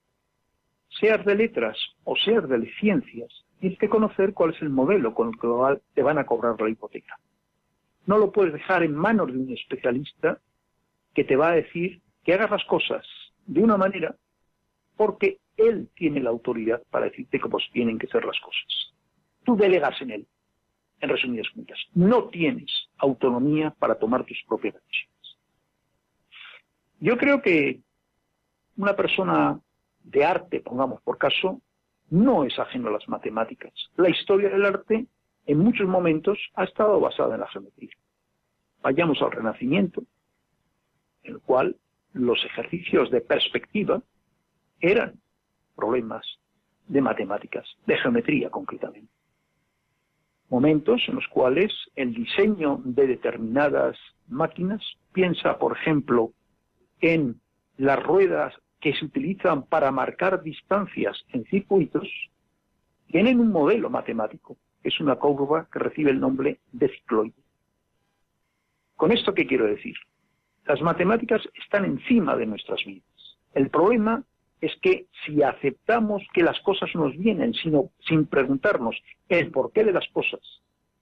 seas de letras o seas de ciencias, tienes que conocer cuál es el modelo con el que te van a cobrar la hipoteca. No lo puedes dejar en manos de un especialista que te va a decir que hagas las cosas de una manera porque él tiene la autoridad para decirte cómo tienen que ser las cosas. Tú delegas en él, en resumidas cuentas. No tienes autonomía para tomar tus propias decisiones. Yo creo que una persona de arte, pongamos por caso, no es ajeno a las matemáticas. La historia del arte, en muchos momentos, ha estado basada en la geometría. Vayamos al Renacimiento, en el cual los ejercicios de perspectiva eran problemas de matemáticas, de geometría concretamente. Momentos en los cuales el diseño de determinadas máquinas, piensa por ejemplo en las ruedas que se utilizan para marcar distancias en circuitos, tienen un modelo matemático, es una curva que recibe el nombre de cicloide. ¿Con esto qué quiero decir? Las matemáticas están encima de nuestras vidas. El problema es que si aceptamos que las cosas nos vienen sino, sin preguntarnos el porqué de las cosas,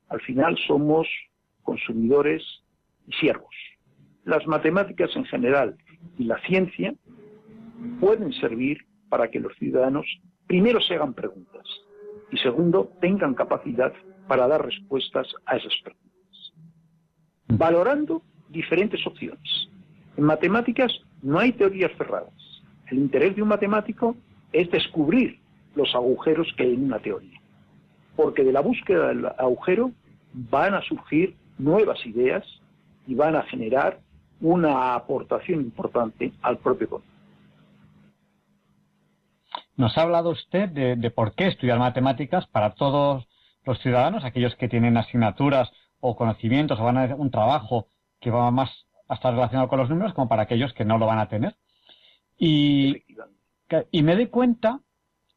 al final somos consumidores y siervos. Las matemáticas en general y la ciencia pueden servir para que los ciudadanos primero se hagan preguntas y segundo tengan capacidad para dar respuestas a esas preguntas. Valorando diferentes opciones. En matemáticas no hay teorías cerradas. El interés de un matemático es descubrir los agujeros que hay en una teoría. Porque de la búsqueda del agujero van a surgir nuevas ideas y van a generar una aportación importante al propio conocimiento. Nos ha hablado usted de, por qué estudiar matemáticas para todos los ciudadanos, aquellos que tienen asignaturas o conocimientos o van a un trabajo que va más a estar relacionado con los números como para aquellos que no lo van a tener. Y, me doy cuenta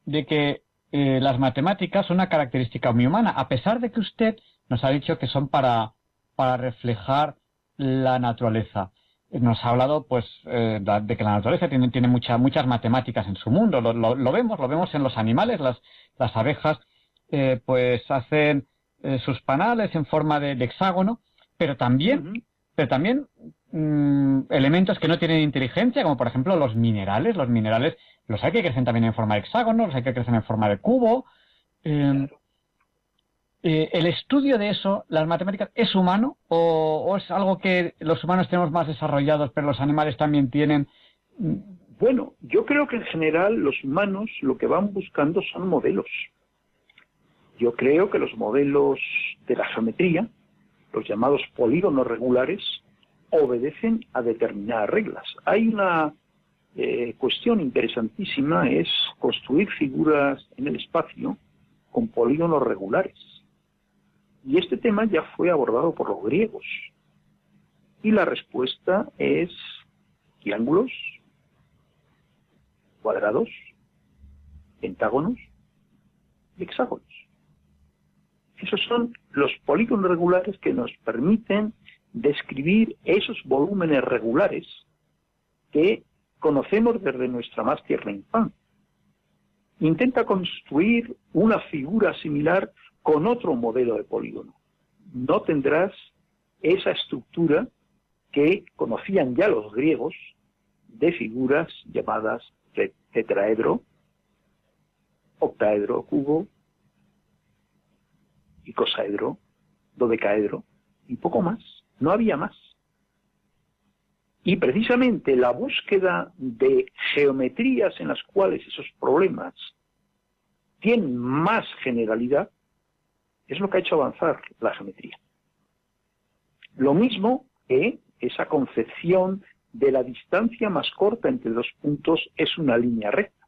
de que eh, las matemáticas son una característica muy humana, a pesar de que usted nos ha dicho que son para, para reflejar la naturaleza. Nos ha hablado pues eh, de que la naturaleza tiene, tiene muchas matemáticas en su mundo. Lo, lo, vemos, lo vemos en los animales. Las, las abejas eh, pues hacen sus panales en forma de, hexágono, pero también, pero también Mm, elementos que no tienen inteligencia, como por ejemplo los minerales. Los minerales los hay que crecen también en forma de hexágono, los hay que crecen en forma de cubo. Em, eh, ¿El estudio de eso, las matemáticas, es humano o, es algo que los humanos tenemos más desarrollados, pero los animales también tienen? Bueno, yo creo que en general los humanos lo que van buscando son modelos. Yo creo que los modelos de la geometría, los llamados polígonos regulares, obedecen a determinadas reglas. Hay una eh, cuestión interesantísima, es construir figuras en el espacio con polígonos regulares. Y este tema ya fue abordado por los griegos. Y la respuesta es triángulos, cuadrados, pentágonos y hexágonos. Esos son los polígonos regulares que nos permiten describir esos volúmenes regulares que conocemos desde nuestra más tierna infancia. intenta construir una figura similar con otro modelo de polígono. No tendrás esa estructura que conocían ya los griegos de figuras llamadas tetraedro, octaedro, cubo, icosaedro, dodecaedro y poco más. No había más. Y precisamente la búsqueda de geometrías en las cuales esos problemas tienen más generalidad es lo que ha hecho avanzar la geometría. Lo mismo que esa concepción de la distancia más corta entre dos puntos es una línea recta.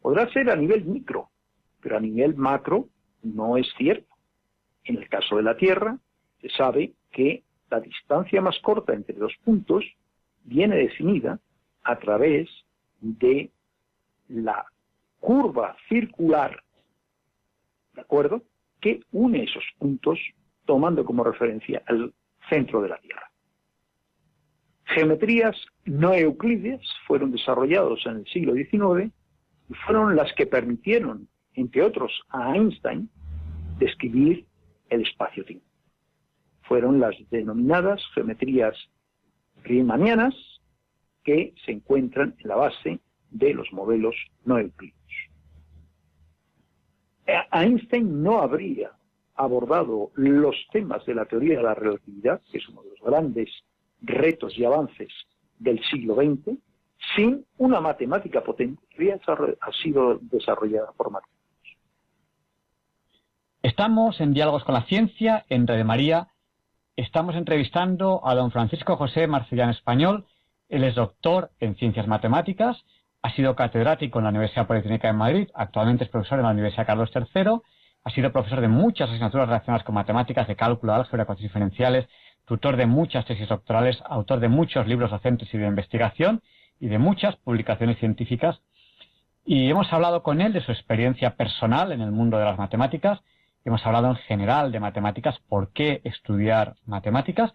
Podrá ser a nivel micro, pero a nivel macro no es cierto. En el caso de la Tierra, se sabe que la distancia más corta entre dos puntos viene definida a través de la curva circular, ¿de acuerdo?, que une esos puntos tomando como referencia el centro de la Tierra. Geometrías no euclides fueron desarrollados en el siglo XIX y fueron las que permitieron, entre otros, a Einstein describir el espacio-tiempo. Fueron las denominadas geometrías riemannianas que se encuentran en la base de los modelos no euclides. Einstein no habría abordado los temas de la teoría de la relatividad, que es uno de los grandes retos y avances del siglo XX, sin una matemática potente que ha sido desarrollada por matemáticos. Estamos en Diálogos con la Ciencia, en Red María. Estamos entrevistando a don Francisco José Marcellán Español. Él es doctor en Ciencias Matemáticas, ha sido catedrático en la Universidad Politécnica de Madrid, actualmente es profesor en la Universidad Carlos III, ha sido profesor de muchas asignaturas relacionadas con matemáticas, de cálculo, álgebra, ecuaciones diferenciales, tutor de muchas tesis doctorales, autor de muchos libros docentes y de investigación y de muchas publicaciones científicas. Y hemos hablado con él de su experiencia personal en el mundo de las matemáticas Hemos hablado en general de matemáticas, por qué estudiar matemáticas.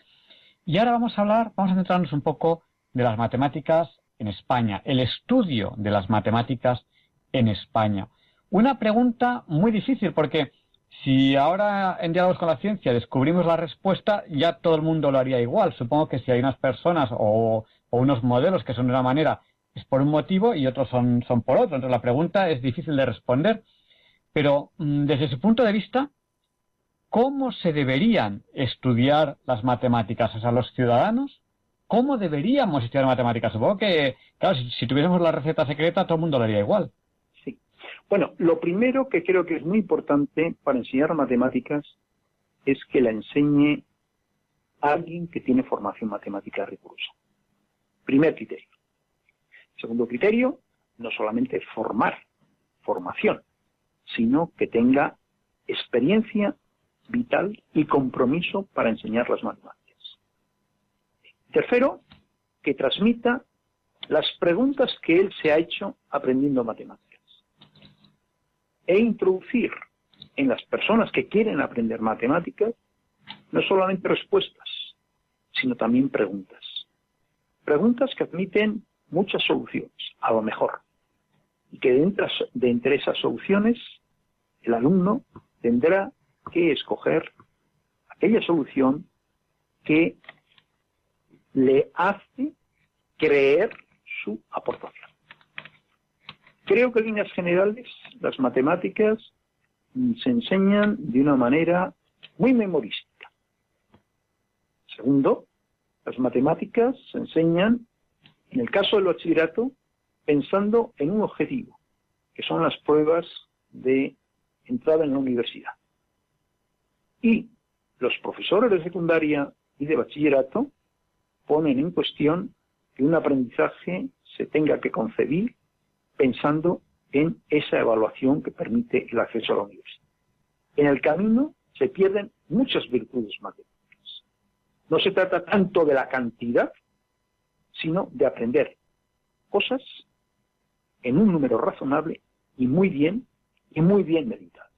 Y ahora vamos a hablar, vamos a centrarnos un poco de las matemáticas en España, el estudio de las matemáticas en España. Una pregunta muy difícil porque si ahora en Diálogos con la Ciencia descubrimos la respuesta, ya todo el mundo lo haría igual. Supongo que si hay unas personas o, unos modelos que son de una manera es por un motivo y otros son, son por otro. Entonces la pregunta es difícil de responder. Pero mm, desde su punto de vista, ¿cómo se deberían estudiar las matemáticas? O sea, los ciudadanos, ¿cómo deberíamos estudiar matemáticas? Supongo que, claro, si, tuviésemos la receta secreta, todo el mundo lo haría igual. Sí. Bueno, lo primero que creo que es muy importante para enseñar matemáticas es que la enseñe alguien que tiene formación matemática rigurosa. Primer criterio. Segundo criterio, no solamente formar, formación, sino que tenga experiencia vital y compromiso para enseñar las matemáticas. Tercero, que transmita las preguntas que él se ha hecho aprendiendo matemáticas. E introducir en las personas que quieren aprender matemáticas no solamente respuestas, sino también preguntas. Preguntas que admiten muchas soluciones, a lo mejor, y que de entre, esas soluciones el alumno tendrá que escoger aquella solución que le hace creer su aportación. Creo que en líneas generales las matemáticas se enseñan de una manera muy memorística. Segundo, las matemáticas se enseñan, en el caso del bachillerato, pensando en un objetivo, que son las pruebas de entrada en la universidad. Y los profesores de secundaria y de bachillerato ponen en cuestión que un aprendizaje se tenga que concebir pensando en esa evaluación que permite el acceso a la universidad. En el camino se pierden muchas virtudes matemáticas. No se trata tanto de la cantidad, sino de aprender cosas en un número razonable y muy bien y muy bien meditadas.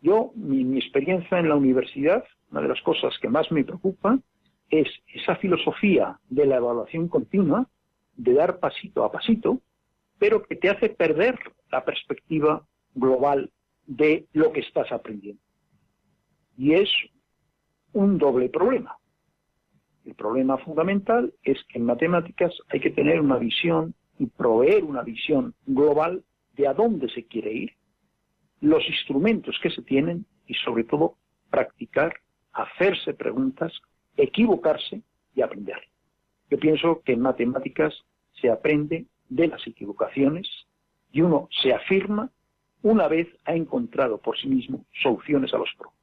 Yo, mi, experiencia en la universidad, una de las cosas que más me preocupa es esa filosofía de la evaluación continua, de dar pasito a pasito, pero que te hace perder la perspectiva global de lo que estás aprendiendo. Y es un doble problema. El problema fundamental es que en matemáticas hay que tener una visión y proveer una visión global de a dónde se quiere ir, los instrumentos que se tienen y sobre todo practicar, hacerse preguntas, equivocarse y aprender. Yo pienso que en matemáticas se aprende de las equivocaciones y uno se afirma una vez ha encontrado por sí mismo soluciones a los problemas.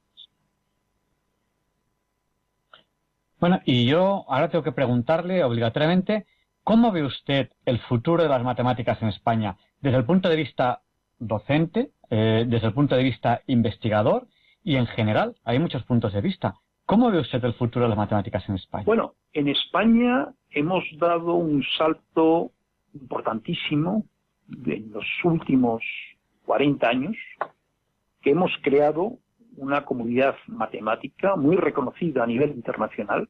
Bueno, y yo ahora tengo que preguntarle obligatoriamente, ¿cómo ve usted el futuro de las matemáticas en España desde el punto de vista docente, eh, desde el punto de vista investigador y en general? Hay muchos puntos de vista. ¿Cómo ve usted el futuro de las matemáticas en España? Bueno, en España hemos dado un salto importantísimo en los últimos 40 años, que hemos creado una comunidad matemática muy reconocida a nivel internacional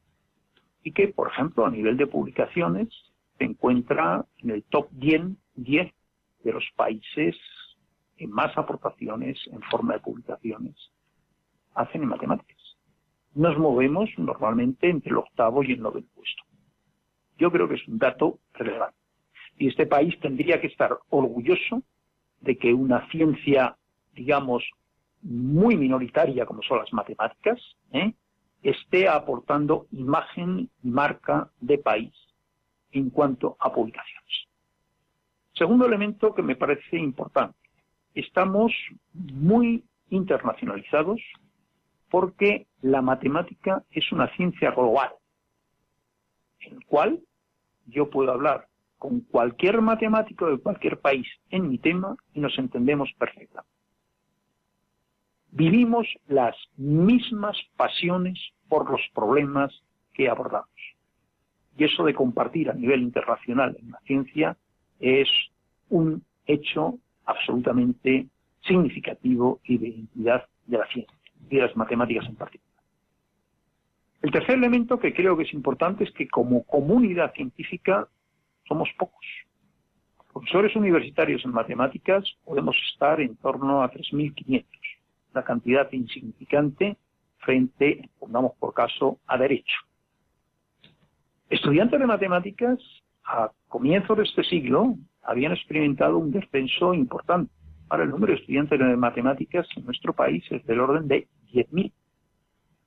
y que, por ejemplo, a nivel de publicaciones, se encuentra en el top 10, 10 de los países en más aportaciones en forma de publicaciones hacen en matemáticas. Nos movemos normalmente entre el octavo y el noveno puesto. Yo creo que es un dato relevante. Y este país tendría que estar orgulloso de que una ciencia, digamos, muy minoritaria como son las matemáticas, ¿eh? esté aportando imagen y marca de país en cuanto a publicaciones. Segundo elemento que me parece importante. Estamos muy internacionalizados porque la matemática es una ciencia global, en cual yo puedo hablar con cualquier matemático de cualquier país en mi tema y nos entendemos perfectamente. Vivimos las mismas pasiones por los problemas que abordamos. Y eso de compartir a nivel internacional en la ciencia es un hecho absolutamente significativo y de identidad de la ciencia y de las matemáticas en particular. El tercer elemento que creo que es importante es que como comunidad científica somos pocos. Profesores universitarios en matemáticas podemos estar en torno a 3.500, una cantidad insignificante frente, pongamos por caso, a derecho. Estudiantes de matemáticas a comienzos de este siglo habían experimentado un descenso importante. Ahora el número de estudiantes de matemáticas en nuestro país es del orden de 10.000.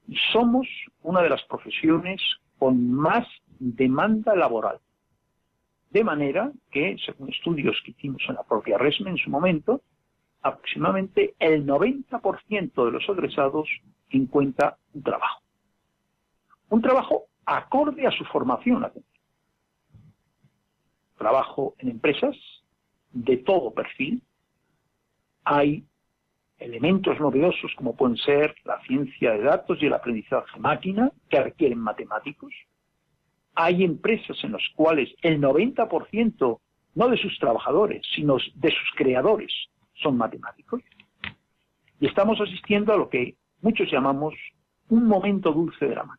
Y somos una de las profesiones con más demanda laboral. De manera que, según estudios que hicimos en la propia RESME en su momento, aproximadamente el 90% de los egresados encuentra un trabajo. Un trabajo acorde a su formación. Trabajo en empresas de todo perfil. Hay elementos novedosos como pueden ser la ciencia de datos y el aprendizaje máquina que requieren matemáticos hay empresas en las cuales el 90% no de sus trabajadores, sino de sus creadores son matemáticos. Y estamos asistiendo a lo que muchos llamamos un momento dulce de la mano.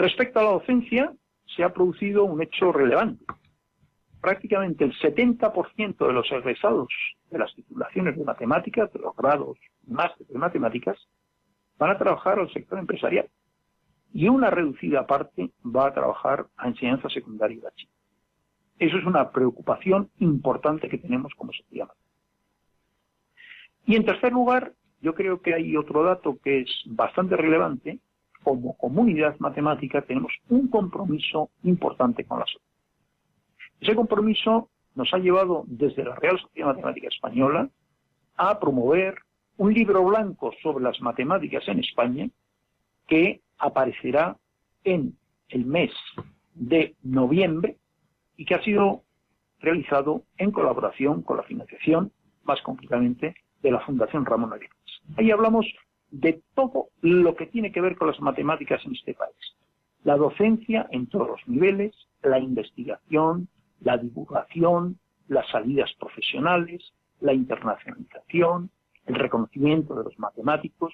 Respecto a la docencia, se ha producido un hecho relevante. Prácticamente el 70% de los egresados de las titulaciones de matemáticas, de los grados máster de matemáticas, van a trabajar al sector empresarial y una reducida parte va a trabajar a enseñanza secundaria y bachiller. Eso es una preocupación importante que tenemos como sociedad. Y en tercer lugar, yo creo que hay otro dato que es bastante relevante. Como comunidad matemática tenemos un compromiso importante con la sociedad. Ese compromiso nos ha llevado desde la Real Sociedad Matemática Española a promover un libro blanco sobre las matemáticas en España que aparecerá en el mes de noviembre y que ha sido realizado en colaboración con la financiación, más concretamente, de la Fundación Ramón Arenas. Ahí hablamos de todo lo que tiene que ver con las matemáticas en este país. La docencia en todos los niveles, la investigación, la divulgación, las salidas profesionales, la internacionalización, el reconocimiento de los matemáticos.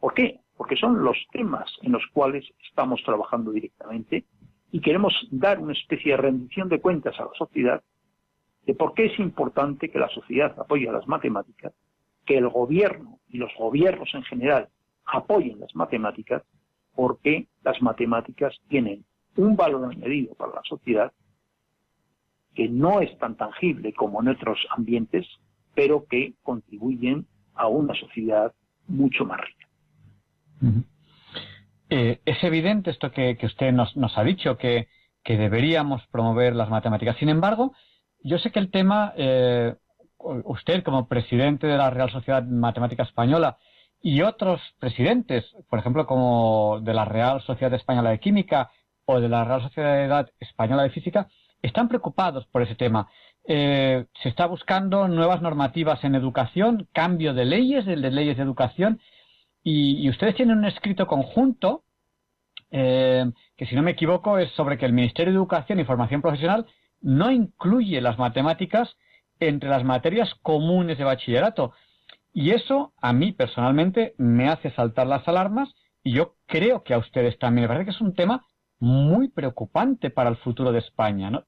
¿Por qué? porque son los temas en los cuales estamos trabajando directamente y queremos dar una especie de rendición de cuentas a la sociedad de por qué es importante que la sociedad apoye a las matemáticas, que el gobierno y los gobiernos en general apoyen las matemáticas, porque las matemáticas tienen un valor añadido para la sociedad que no es tan tangible como en otros ambientes, pero que contribuyen a una sociedad mucho más rica. Eh, es evidente esto que, usted nos, ha dicho, que, deberíamos promover las matemáticas. Sin embargo, yo sé que el tema, eh, usted como presidente de la Real Sociedad Matemática Española y otros presidentes, por ejemplo, como de la Real Sociedad Española de Química o de la Real Sociedad Española de Física, están preocupados por ese tema. Eh, se está buscando nuevas normativas en educación, cambio de leyes, de leyes de educación, y, ustedes tienen un escrito conjunto eh, que, si no me equivoco, es sobre que el Ministerio de Educación y Formación Profesional no incluye las matemáticas entre las materias comunes de bachillerato. Y eso a mí personalmente me hace saltar las alarmas y yo creo que a ustedes también. Me parece que es un tema muy preocupante para el futuro de España. ¿no?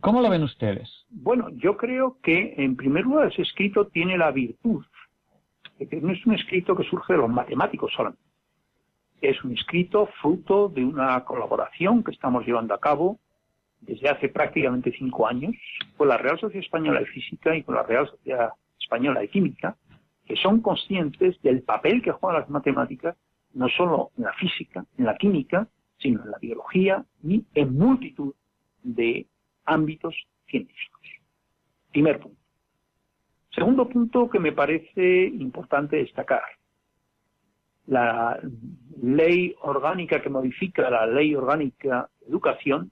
¿Cómo lo ven ustedes? Bueno, yo creo que en primer lugar ese escrito tiene la virtud de que no es un escrito que surge de los matemáticos solamente. Es un escrito fruto de una colaboración que estamos llevando a cabo desde hace prácticamente cinco años con la Real Sociedad Española de Física y con la Real Sociedad Española de Química, que son conscientes del papel que juegan las matemáticas, no solo en la física, en la química, sino en la biología y en multitud de ámbitos científicos. Primer punto. Segundo punto que me parece importante destacar. La ley orgánica que modifica la ley orgánica de educación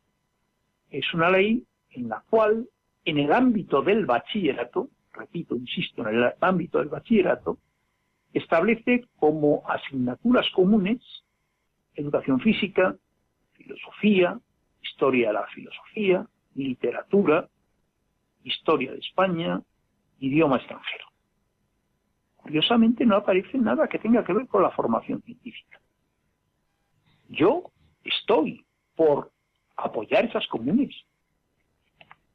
es una ley en la cual en el ámbito del bachillerato, repito, insisto, en el ámbito del bachillerato, establece como asignaturas comunes educación física, filosofía, historia de la filosofía, literatura, historia de España, idioma extranjero. Curiosamente no aparece nada que tenga que ver con la formación científica. Yo estoy por apoyar esas comunes,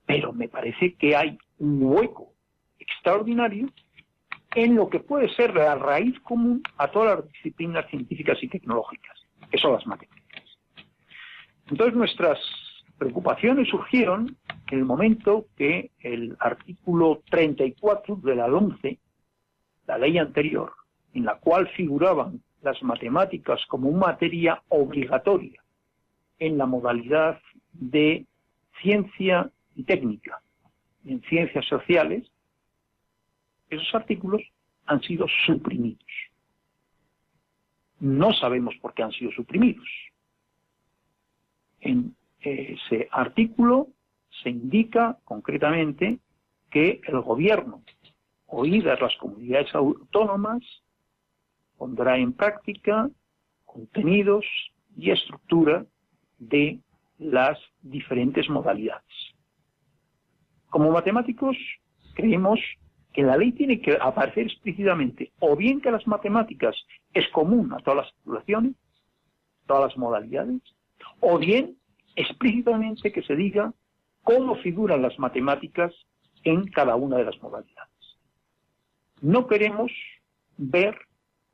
pero me parece que hay un hueco extraordinario en lo que puede ser la raíz común a todas las disciplinas científicas y tecnológicas, que son las matemáticas. Entonces nuestras preocupaciones surgieron en el momento que el artículo 34 de la 11, la ley anterior, en la cual figuraban las matemáticas como una materia obligatoria en la modalidad de ciencia y técnica, en ciencias sociales, esos artículos han sido suprimidos. No sabemos por qué han sido suprimidos. En ese artículo se indica concretamente que el gobierno, oídas las comunidades autónomas, pondrá en práctica contenidos y estructura de las diferentes modalidades. Como matemáticos, creemos que la ley tiene que aparecer explícitamente o bien que las matemáticas es común a todas las titulaciones, todas las modalidades, o bien explícitamente que se diga cómo figuran las matemáticas en cada una de las modalidades. No queremos ver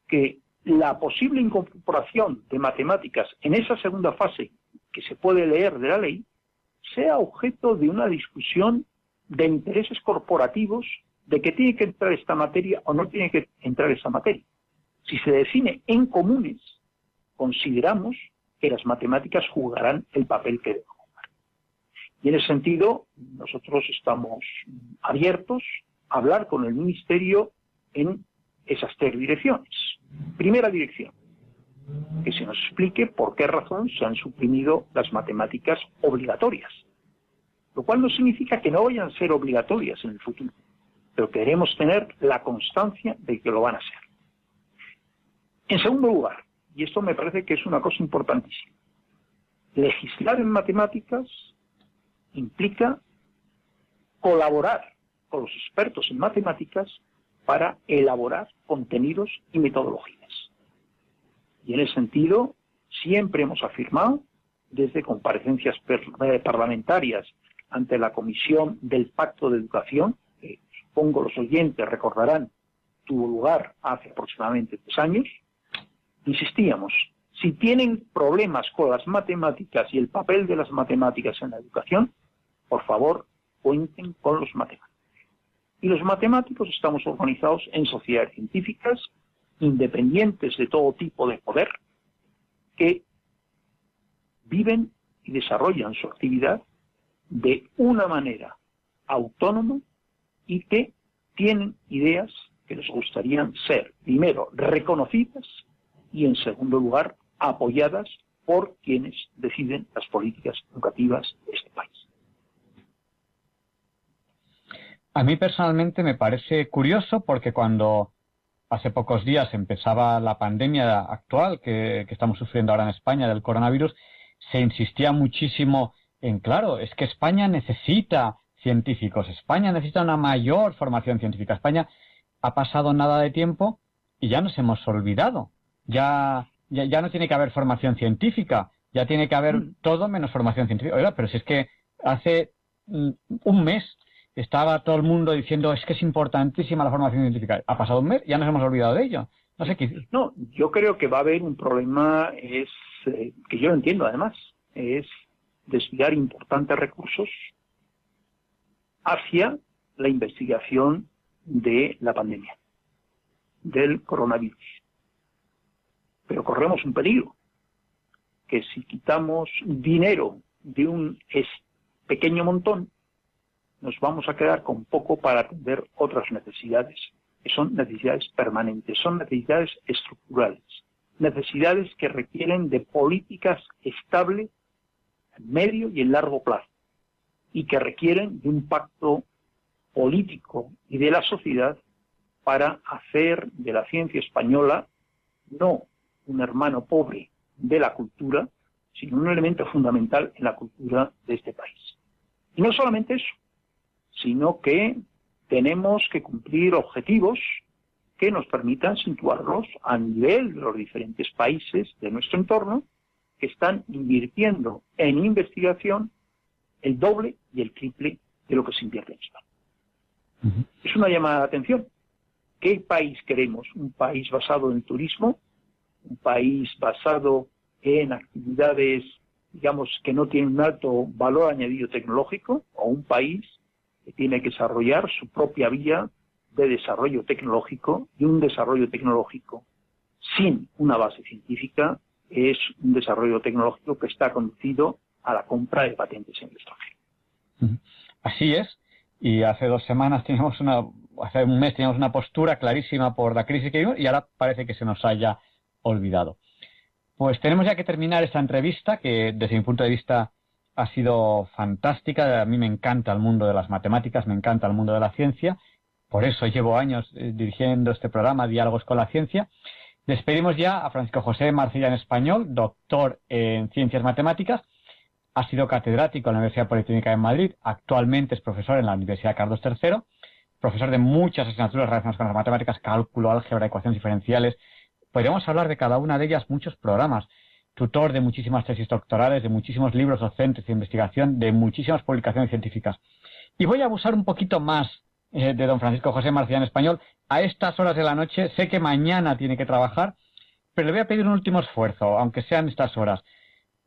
que la posible incorporación de matemáticas en esa segunda fase que se puede leer de la ley sea objeto de una discusión de intereses corporativos de que tiene que entrar esta materia o no tiene que entrar esa materia. Si se define en comunes, consideramos que las matemáticas jugarán el papel que deben jugar. Y en ese sentido, nosotros estamos abiertos a hablar con el Ministerio en esas tres direcciones. Primera dirección, que se nos explique por qué razón se han suprimido las matemáticas obligatorias, lo cual no significa que no vayan a ser obligatorias en el futuro, pero queremos tener la constancia de que lo van a ser. En segundo lugar, y esto me parece que es una cosa importantísima. Legislar en matemáticas implica colaborar con los expertos en matemáticas para elaborar contenidos y metodologías. Y en ese sentido, siempre hemos afirmado desde comparecencias eh, parlamentarias ante la Comisión del Pacto de Educación, que supongo los oyentes recordarán tuvo lugar hace aproximadamente tres años, insistíamos, si tienen problemas con las matemáticas y el papel de las matemáticas en la educación, por favor, cuenten con los matemáticos. Y los matemáticos estamos organizados en sociedades científicas, independientes de todo tipo de poder, que viven y desarrollan su actividad de una manera autónoma y que tienen ideas que les gustaría ser, primero, reconocidas y, en segundo lugar, apoyadas por quienes deciden las políticas educativas de este país. A mí personalmente me parece curioso porque cuando hace pocos días empezaba la pandemia actual que, estamos sufriendo ahora en España del coronavirus, se insistía muchísimo en, claro, es que España necesita científicos, España necesita una mayor formación científica. España ha pasado nada de tiempo y ya nos hemos olvidado. Ya, ya, no tiene que haber formación científica, ya tiene que haber mm. todo menos formación científica. Oiga, pero si es que hace mm, un mes estaba todo el mundo diciendo es que es importantísima la formación científica. Ha pasado un mes ya nos hemos olvidado de ello. No sé qué. No, yo creo que va a haber un problema, es eh, que yo lo entiendo además, es desviar importantes recursos hacia la investigación de la pandemia, del coronavirus. Pero corremos un peligro, que si quitamos dinero de un pequeño montón, nos vamos a quedar con poco para atender otras necesidades, que son necesidades permanentes, son necesidades estructurales, necesidades que requieren de políticas estables en medio y en largo plazo y que requieren de un pacto político y de la sociedad para hacer de la ciencia española no un hermano pobre de la cultura, sino un elemento fundamental en la cultura de este país. Y no solamente eso, sino que tenemos que cumplir objetivos que nos permitan situarlos a nivel de los diferentes países de nuestro entorno que están invirtiendo en investigación el doble y el triple de lo que se invierte en España. Es una llamada de atención. ¿Qué país queremos? ¿Un país basado en el turismo? ¿Un país basado en actividades, digamos, que no tienen un alto valor añadido tecnológico? ¿O un país que tiene que desarrollar su propia vía de desarrollo tecnológico y un desarrollo tecnológico sin una base científica es un desarrollo tecnológico que está conducido a la compra de patentes en el extranjero. Así es. Y hace dos semanas <laughs> teníamos una, hace un mes teníamos una postura clarísima por la crisis que vivimos y ahora parece que se nos haya olvidado. Pues tenemos ya que terminar esta entrevista que desde mi punto de vista ha sido fantástica. A mí me encanta el mundo de las matemáticas, me encanta el mundo de la ciencia. Por eso llevo años eh, dirigiendo este programa, Diálogos con la Ciencia. Despedimos ya a Francisco José Marcilla en Español, doctor en Ciencias Matemáticas. Ha sido catedrático en la Universidad Politécnica de Madrid. Actualmente es profesor en la Universidad Carlos III. Profesor de muchas asignaturas relacionadas con las matemáticas, cálculo, álgebra, ecuaciones diferenciales. Podríamos hablar de cada una de ellas muchos programas tutor de muchísimas tesis doctorales, de muchísimos libros docentes de investigación, de muchísimas publicaciones científicas. Y voy a abusar un poquito más eh, de don Francisco José Marcial en español. A estas horas de la noche, sé que mañana tiene que trabajar, pero le voy a pedir un último esfuerzo, aunque sean estas horas.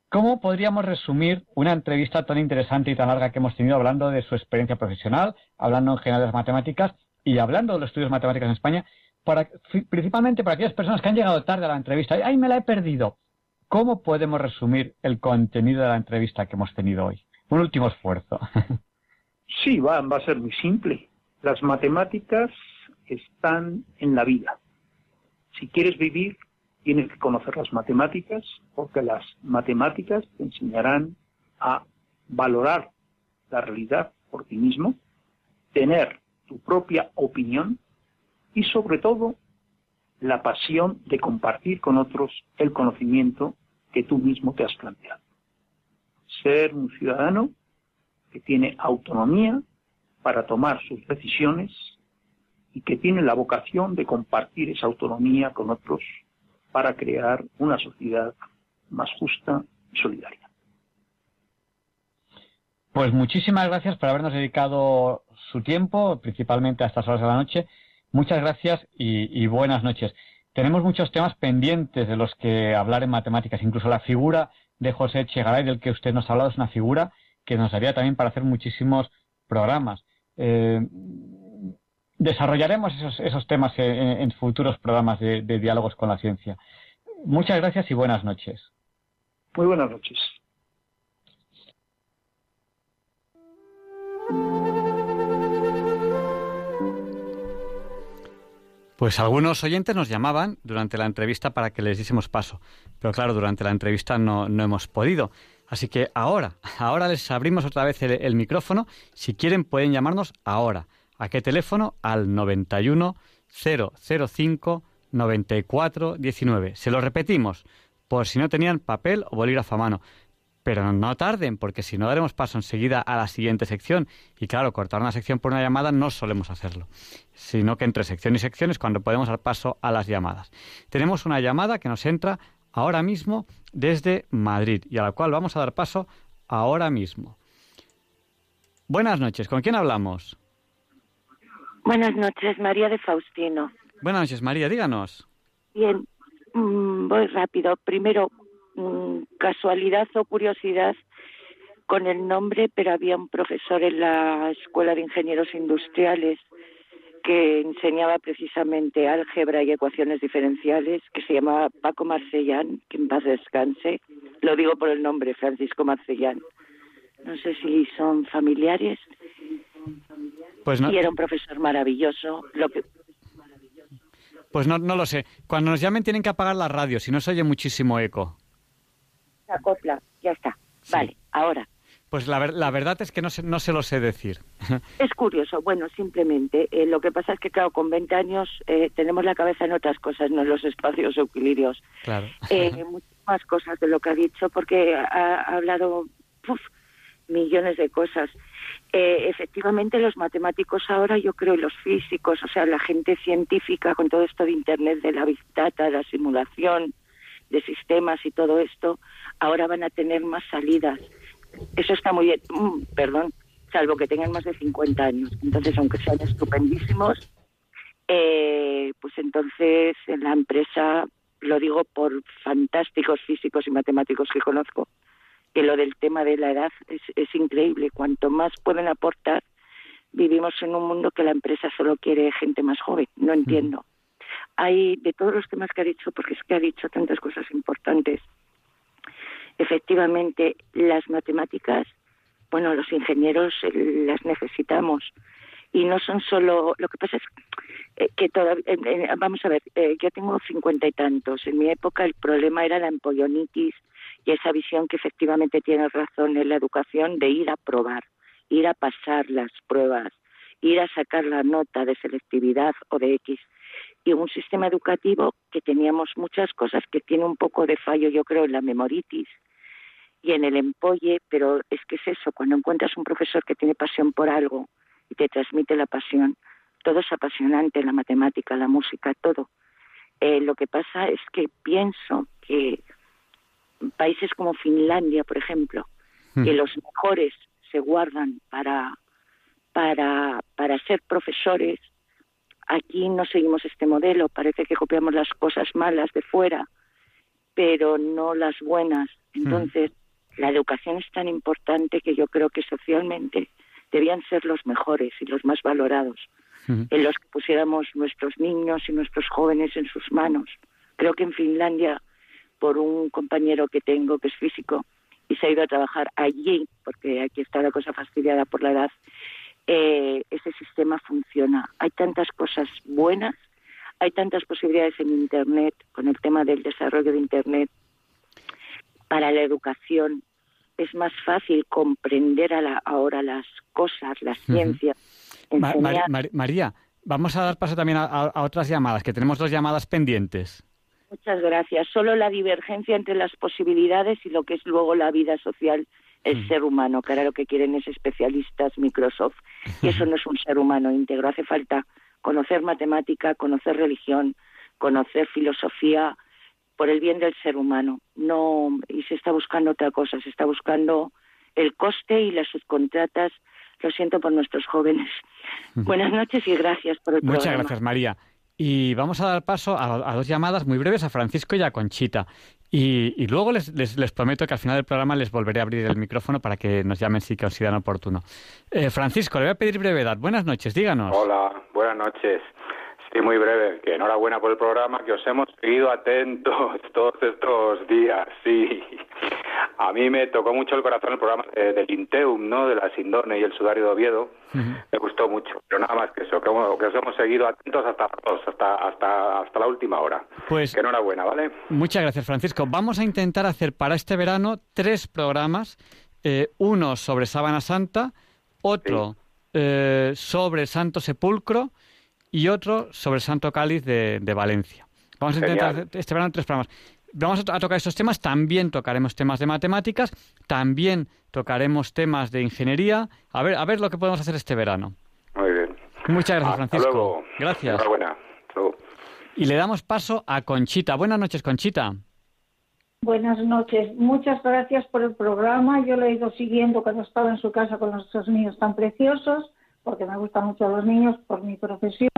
¿Cómo podríamos resumir una entrevista tan interesante y tan larga que hemos tenido hablando de su experiencia profesional, hablando en general de las matemáticas y hablando de los estudios matemáticos en España, para, principalmente para aquellas personas que han llegado tarde a la entrevista? ¡Ay, me la he perdido! ¿Cómo podemos resumir el contenido de la entrevista que hemos tenido hoy? Un último esfuerzo. <laughs> Sí, va, va a ser muy simple. Las matemáticas están en la vida. Si quieres vivir, tienes que conocer las matemáticas, porque las matemáticas te enseñarán a valorar la realidad por ti mismo, tener tu propia opinión y sobre todo la pasión de compartir con otros el conocimiento que tú mismo te has planteado. Ser un ciudadano que tiene autonomía para tomar sus decisiones y que tiene la vocación de compartir esa autonomía con otros para crear una sociedad más justa y solidaria. Pues muchísimas gracias por habernos dedicado su tiempo, principalmente a estas horas de la noche. Muchas gracias y, buenas noches. Tenemos muchos temas pendientes de los que hablar en matemáticas. Incluso la figura de José Echegaray, del que usted nos ha hablado, es una figura que nos daría también para hacer muchísimos programas. Eh, desarrollaremos esos, temas en, futuros programas de diálogos con la ciencia. Muchas gracias y buenas noches. Muy buenas noches. Pues algunos oyentes nos llamaban durante la entrevista para que les diésemos paso, pero claro, durante la entrevista no, hemos podido. Así que ahora, ahora les abrimos otra vez el, micrófono. Si quieren pueden llamarnos ahora. ¿A qué teléfono? Al 91 005 94 19. Se lo repetimos, por si no tenían papel o bolígrafo a mano. Pero no tarden, porque si no daremos paso enseguida a la siguiente sección. Y claro, cortar una sección por una llamada no solemos hacerlo, sino que entre sección y sección es cuando podemos dar paso a las llamadas. Tenemos una llamada que nos entra ahora mismo desde Madrid y a la cual vamos a dar paso ahora mismo. Buenas noches, ¿con quién hablamos? Buenas noches, María de Faustino. Buenas noches, María, díganos. Bien, mm, voy rápido. Primero, Mm, casualidad o curiosidad con el nombre, pero había un profesor en la Escuela de Ingenieros Industriales que enseñaba precisamente álgebra y ecuaciones diferenciales, que se llamaba Paco Marcellán, que en paz descanse. Lo digo por el nombre, Francisco Marcellán. No sé si son familiares. Pues no. Y era un profesor maravilloso. Lo que... Pues no, no lo sé. Cuando nos llamen tienen que apagar la radio, si no se oye muchísimo eco acopla, ya está. Vale, ahora. Pues la, la, verdad es que no se, no se lo sé decir. <laughs> Es curioso, bueno, simplemente. Eh, lo que pasa es que, claro, con 20 años eh, tenemos la cabeza en otras cosas, no en los espacios euclidios. Claro. Eh, más cosas de lo que ha dicho, porque ha, hablado millones de cosas. Eh, efectivamente, los matemáticos ahora, yo creo, y los físicos, o sea, la gente científica con todo esto de Internet, de la Big Data, la simulación de sistemas y todo esto, ahora van a tener más salidas. Eso está muy bien, mm, perdón, salvo que tengan más de 50 años. Entonces, aunque sean estupendísimos, eh, pues entonces en la empresa, lo digo por fantásticos físicos y matemáticos que conozco, que lo del tema de la edad es, es increíble. Cuanto más pueden aportar, vivimos en un mundo que la empresa solo quiere gente más joven. No entiendo. Hay de todos los temas que ha dicho, porque es que ha dicho tantas cosas importantes. Efectivamente las matemáticas, bueno, los ingenieros las necesitamos. Y no son solo, lo que pasa es eh, que todavía, vamos a ver, eh, yo tengo cincuenta y tantos, en mi época el problema era la empollonitis y esa visión que efectivamente tiene razón en la educación de ir a probar, ir a pasar las pruebas, ir a sacar la nota de selectividad o de X y un sistema educativo que teníamos muchas cosas que tiene un poco de fallo, yo creo, en la memoritis y en el empolle, pero es que es eso, cuando encuentras un profesor que tiene pasión por algo y te transmite la pasión, todo es apasionante, la matemática, la música, todo. Eh, lo que pasa es que pienso que países como Finlandia, por ejemplo, hmm. que los mejores se guardan para, para, para ser profesores, aquí no seguimos este modelo, parece que copiamos las cosas malas de fuera, pero no las buenas. Hmm. Entonces, la educación es tan importante que yo creo que socialmente debían ser los mejores y los más valorados, en los que pusiéramos nuestros niños y nuestros jóvenes en sus manos. Creo que en Finlandia, por un compañero que tengo que es físico y se ha ido a trabajar allí, porque aquí está la cosa fastidiada por la edad, eh, ese sistema funciona. Hay tantas cosas buenas, hay tantas posibilidades en Internet, con el tema del desarrollo de Internet, para la educación es más fácil comprender ahora las cosas, las ciencias. María, vamos a dar paso también a, otras llamadas, que tenemos dos llamadas pendientes. Muchas gracias. Solo la divergencia entre las posibilidades y lo que es luego la vida social, el ser humano, que ahora lo que quieren es especialistas Microsoft. Y eso <laughs> no es un ser humano íntegro. Hace falta conocer matemática, conocer religión, conocer filosofía, por el bien del ser humano. No, y se está buscando otra cosa, se está buscando el coste y las subcontratas. Lo siento por nuestros jóvenes. Buenas noches y gracias por el Muchas gracias, María. Y vamos a dar paso a, dos llamadas muy breves a Francisco y a Conchita. Y, luego les, les, prometo que al final del programa les volveré a abrir el micrófono para que nos llamen si consideran oportuno. Eh, Francisco, le voy a pedir brevedad. Buenas noches, díganos. Hola, buenas noches. Sí, muy breve. Que enhorabuena por el programa, que os hemos seguido atentos <laughs> todos estos días. Sí. A mí me tocó mucho el corazón el programa del Inteum, ¿no? De la Sindone y el Sudario de Oviedo. Me gustó mucho. Pero nada más que eso, que, os hemos seguido atentos hasta, hasta, hasta, hasta la última hora. Pues. Que enhorabuena, ¿vale? Muchas gracias, Francisco. Vamos a intentar hacer para este verano tres programas. Eh, uno sobre Sábana Santa, otro eh, sobre Santo Sepulcro y otro sobre el Santo Cáliz de, Valencia. Vamos a intentar este verano tres programas. Vamos a, tocar estos temas, también tocaremos temas de matemáticas, también tocaremos temas de ingeniería. A ver, a ver lo que podemos hacer este verano. Muy bien. Muchas gracias, Francisco. Gracias. Enhorabuena. Y le damos paso a Conchita. Buenas noches, Conchita. Buenas noches. Muchas gracias por el programa. Yo lo he ido siguiendo cuando estaba en su casa con nuestros niños tan preciosos porque me gustan mucho los niños por mi profesión.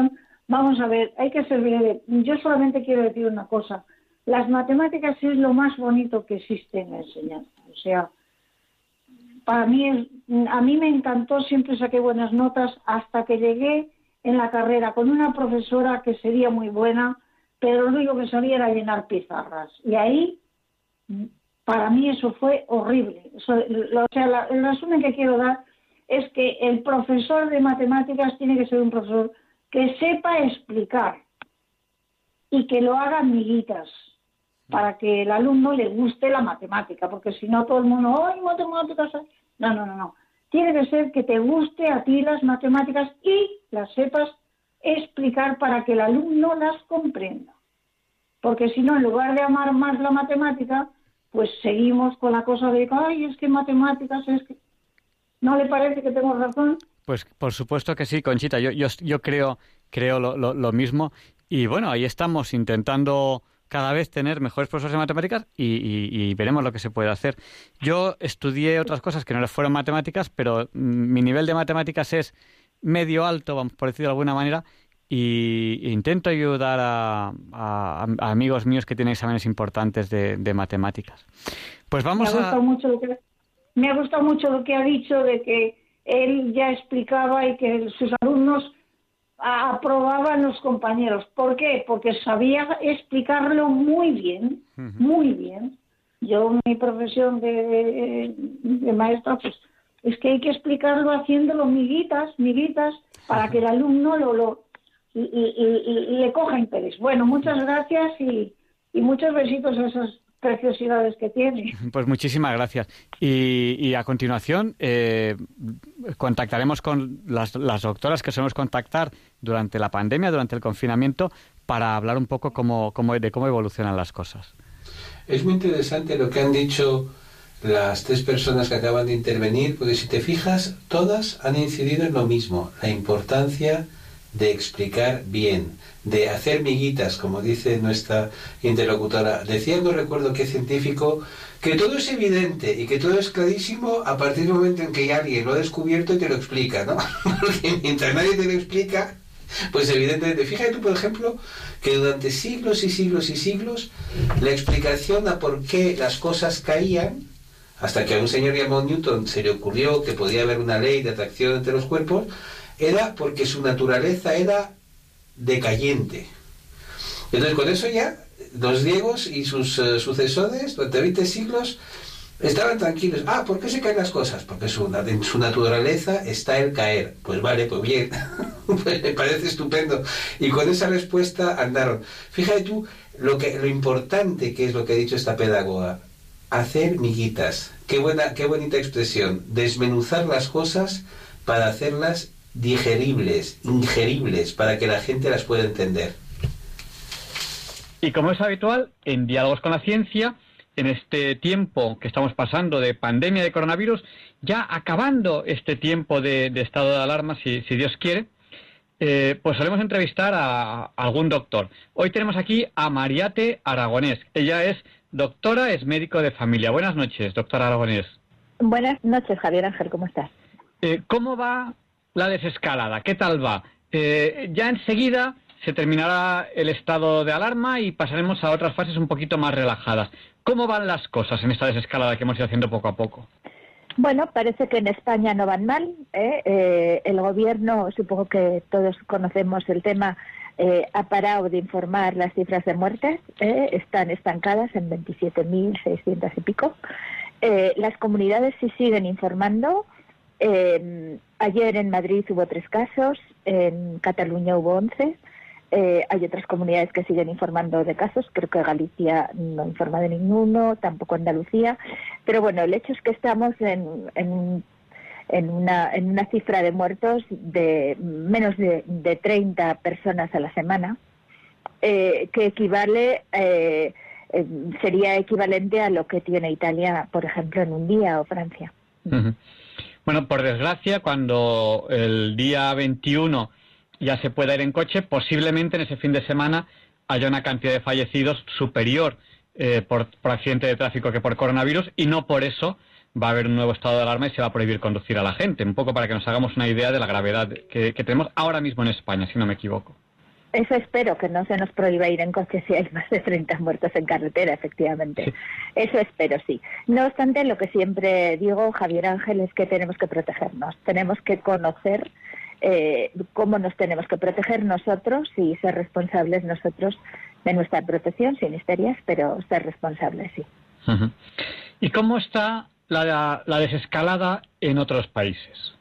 Vamos a ver, hay que ser breve. Yo solamente quiero decir una cosa. Las matemáticas es lo más bonito que existe en la enseñanza. O sea, para mí, a mí me encantó, siempre saqué buenas notas hasta que llegué en la carrera con una profesora que sería muy buena, pero lo único que sabía era llenar pizarras. Y ahí, para mí eso fue horrible. o sea, el resumen que quiero dar es que el profesor de matemáticas tiene que ser un profesor que sepa explicar y que lo haga amiguitas para que el alumno le guste la matemática, porque si no todo el mundo, ¡ay, matemáticas! No, no, no, no. Tiene que ser que te guste a ti las matemáticas y las sepas explicar para que el alumno las comprenda. Porque si no, en lugar de amar más la matemática, pues seguimos con la cosa de, ay, es que matemáticas es que... ¿No le parece que tengo razón? Pues por supuesto que sí, Conchita. Yo, yo, yo creo, creo lo, lo, mismo. Y bueno, ahí estamos intentando cada vez tener mejores profesores de matemáticas y, veremos lo que se puede hacer. Yo estudié otras cosas que no fueron matemáticas, pero mi nivel de matemáticas es medio alto, vamos por decirlo de alguna manera, y intento ayudar a, amigos míos que tienen exámenes importantes de, matemáticas. Pues vamos a... Mucho lo que me ha gustado mucho lo que ha dicho de que él ya explicaba y que sus alumnos aprobaban los compañeros. ¿Por qué? Porque sabía explicarlo muy bien, muy bien. Yo, mi profesión de, maestra, pues es que hay que explicarlo haciéndolo miguitas, miguitas, para que el alumno lo, lo y, le coja interés. Bueno, muchas gracias y, y muchos besitos a esos preciosidades que tiene. <laughs> Pues muchísimas gracias. Y, a continuación eh, contactaremos con las, doctoras que solemos contactar durante la pandemia, durante el confinamiento, para hablar un poco cómo, de cómo evolucionan las cosas. Es muy interesante lo que han dicho las tres personas que acaban de intervenir, porque si te fijas, todas han incidido en lo mismo, la importancia de explicar bien, de hacer miguitas, como dice nuestra interlocutora. Decía, no recuerdo qué científico, que todo es evidente y que todo es clarísimo a partir del momento en que alguien lo ha descubierto y te lo explica, ¿no? <laughs> Porque mientras nadie te lo explica, pues evidentemente, fíjate tú, por ejemplo, que durante siglos y siglos y siglos, la explicación a por qué las cosas caían, hasta que a un señor llamado Newton se le ocurrió que podía haber una ley de atracción entre los cuerpos, era porque su naturaleza era decayente. Entonces, con eso ya, los griegos y sus eh, sucesores, durante 20 siglos, estaban tranquilos. Ah, ¿por qué se caen las cosas? Porque su, en su naturaleza está el caer. Pues vale, pues bien, <laughs> pues me parece estupendo. Y con esa respuesta andaron. Fíjate tú lo, que, lo importante que es lo que ha dicho esta pedagoga. Hacer miguitas. Qué, buena, qué bonita expresión. Desmenuzar las cosas para hacerlas digeribles, ingeribles, para que la gente las pueda entender. Y como es habitual, en Diálogos con la Ciencia, en este tiempo que estamos pasando de pandemia de coronavirus, ya acabando este tiempo de, estado de alarma, si, Dios quiere, eh, pues solemos entrevistar a, algún doctor. Hoy tenemos aquí a Mariate Aragonés. Ella es doctora, es médico de familia. Buenas noches, doctora Aragonés. Buenas noches, Javier Ángel, ¿cómo estás? Eh, ¿Cómo va la desescalada? ¿Qué tal va? Eh, ya enseguida se terminará el estado de alarma y pasaremos a otras fases un poquito más relajadas. ¿Cómo van las cosas en esta desescalada que hemos ido haciendo poco a poco? Bueno, parece que en España no van mal. ¿eh? Eh, el gobierno, supongo que todos conocemos el tema, eh, ha parado de informar las cifras de muertes. Están estancadas en 27.600 y pico. las comunidades sí siguen informando. Ayer en Madrid hubo tres casos, en Cataluña hubo once. Eh, hay otras comunidades que siguen informando de casos, creo que Galicia no informa de ninguno, tampoco Andalucía, pero bueno, el hecho es que estamos en, una, en una cifra de muertos de menos de, de 30 personas a la semana, eh, que equivale, eh, sería equivalente a lo que tiene Italia, por ejemplo, en un día o Francia. Bueno, por desgracia, cuando el día 21 ya se pueda ir en coche, posiblemente en ese fin de semana haya una cantidad de fallecidos superior eh, por, accidente de tráfico que por coronavirus y no por eso va a haber un nuevo estado de alarma y se va a prohibir conducir a la gente. Un poco para que nos hagamos una idea de la gravedad que, tenemos ahora mismo en España, si no me equivoco. Eso espero, que no se nos prohíba ir en coche si hay más de 30 muertos en carretera, efectivamente. Eso espero, sí. No obstante, lo que siempre digo, Javier Ángel, es que tenemos que protegernos. Tenemos que conocer eh, cómo nos tenemos que proteger nosotros y ser responsables nosotros de nuestra protección, sin histerias, pero ser responsables, sí. ¿Y cómo está la, desescalada en otros países?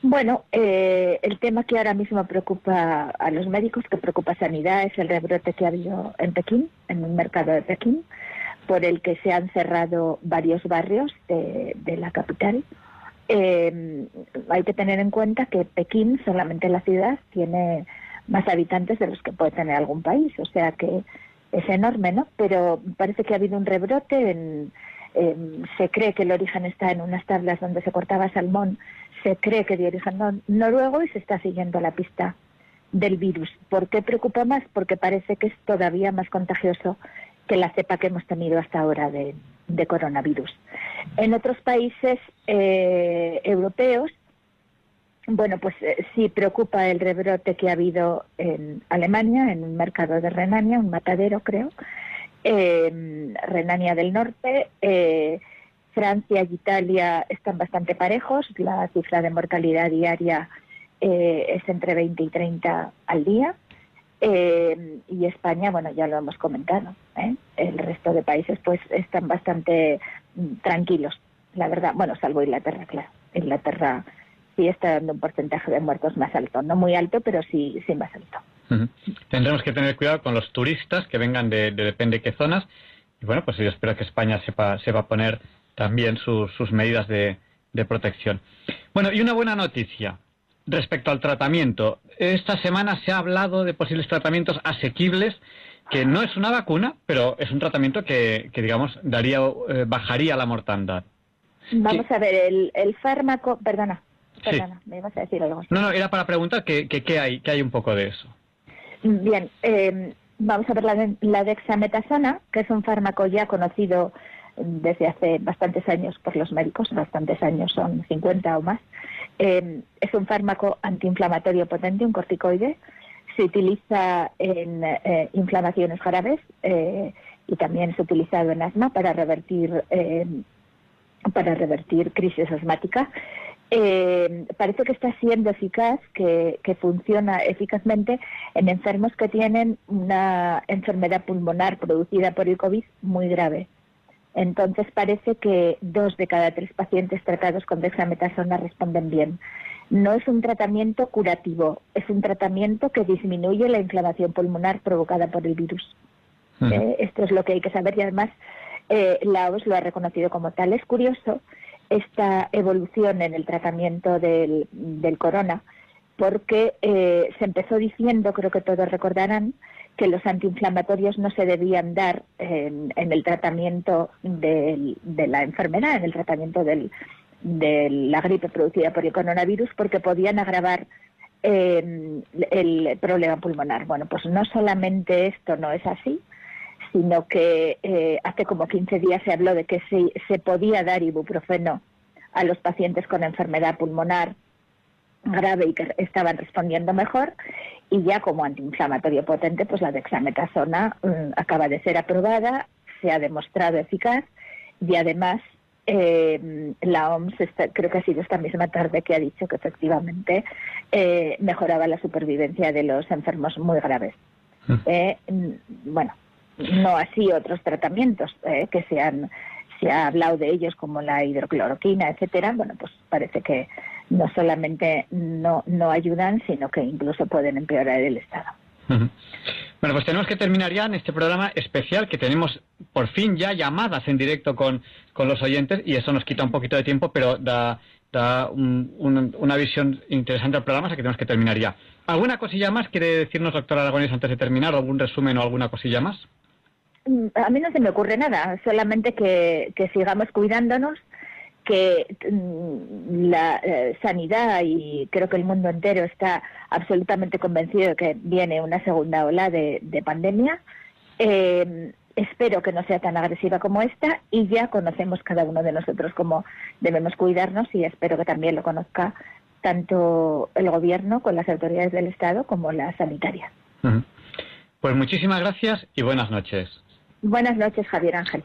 Bueno, eh, el tema que ahora mismo preocupa a los médicos, que preocupa a Sanidad, es el rebrote que ha habido en Pekín, en el mercado de Pekín, por el que se han cerrado varios barrios de la capital eh, hay que tener en cuenta que Pekín, solamente la ciudad, tiene más habitantes de los que puede tener algún país, o sea que es enorme, ¿no? Pero parece que ha habido un rebrote, en, se cree que el origen está en unas tablas donde se cortaba salmón, cree que de origen noruego y se está siguiendo la pista del virus. ¿Por qué preocupa más? Porque parece que es todavía más contagioso que la cepa que hemos tenido hasta ahora de, coronavirus. En otros países eh, europeos, bueno, pues eh, sí preocupa el rebrote que ha habido en Alemania, en un mercado de Renania, un matadero creo, eh, Renania del Norte, Francia y Italia están bastante parejos, la cifra de mortalidad diaria es entre 20 y 30 al día. Eh, y España, bueno, ya lo hemos comentado. ¿eh? El resto de países, pues, están bastante mm, tranquilos, la verdad. Bueno, salvo Inglaterra, claro. Inglaterra sí está dando un porcentaje de muertos más alto, no muy alto, pero sí, sí más alto. Tendremos que tener cuidado con los turistas que vengan de, depende qué zonas. Y bueno, pues yo espero que España sepa, sepa poner también sus medidas de, de protección. Bueno, y una buena noticia respecto al tratamiento. Esta semana se ha hablado de posibles tratamientos asequibles, que no es una vacuna, pero es un tratamiento que, digamos, daría, eh, bajaría la mortandad. Vamos a ver, el, fármaco, perdona, perdona, me ibas a decir algo. No, no, era para preguntar qué que, hay, que hay un poco de eso. Bien, eh, vamos a ver la, la dexametasona, que es un fármaco ya conocido desde hace bastantes años por los médicos, bastantes años, son 50 o más. Eh, es un fármaco antiinflamatorio potente, un corticoide. Se utiliza en eh, inflamaciones graves eh, y también es utilizado en asma para revertir para revertir crisis asmática. parece que está siendo eficaz, que, que, funciona eficazmente en enfermos que tienen una enfermedad pulmonar producida por el COVID muy grave. Entonces parece que dos de cada tres pacientes tratados con dexametasona responden bien. No es un tratamiento curativo, es un tratamiento que disminuye la inflamación pulmonar provocada por el virus. Eh, esto es lo que hay que saber y además eh, la OMS lo ha reconocido como tal. Es curioso esta evolución en el tratamiento del, corona porque eh, se empezó diciendo, creo que todos recordarán, que los antiinflamatorios no se debían dar en, el tratamiento de la enfermedad, en el tratamiento de la gripe producida por el coronavirus, porque podían agravar eh, el problema pulmonar. Bueno, pues no solamente esto no es así, sino que eh, hace como 15 días se habló de que se podía dar ibuprofeno a los pacientes con enfermedad pulmonar grave y que estaban respondiendo mejor y ya como antiinflamatorio potente pues la dexametasona mm, acaba de ser aprobada se ha demostrado eficaz y además eh, la OMS creo que ha sido esta misma tarde que ha dicho que efectivamente eh, mejoraba la supervivencia de los enfermos muy graves mm. Eh, mm, bueno no así otros tratamientos que se han se ha hablado de ellos como la hidrocloroquina etcétera bueno pues parece que no solamente no, no ayudan, sino que incluso pueden empeorar el estado. Bueno, pues tenemos que terminar ya en este programa especial que tenemos por fin ya llamadas en directo con, con los oyentes y eso nos quita un poquito de tiempo, pero da, da una visión interesante al programa, así que tenemos que terminar ya. ¿Alguna cosilla más quiere decirnos, doctora Aragones, antes de terminar? ¿Algún resumen o alguna cosilla más? Mm, a mí no se me ocurre nada, solamente que, que sigamos cuidándonos, que mm, la eh, sanidad y creo que el mundo entero está absolutamente convencido de que viene una segunda ola de, pandemia. Eh, espero que no sea tan agresiva como esta y ya conocemos cada uno de nosotros cómo debemos cuidarnos y espero que también lo conozca tanto el gobierno con las autoridades del Estado como la sanitaria. Pues muchísimas gracias y buenas noches. Buenas noches, Javier Ángel.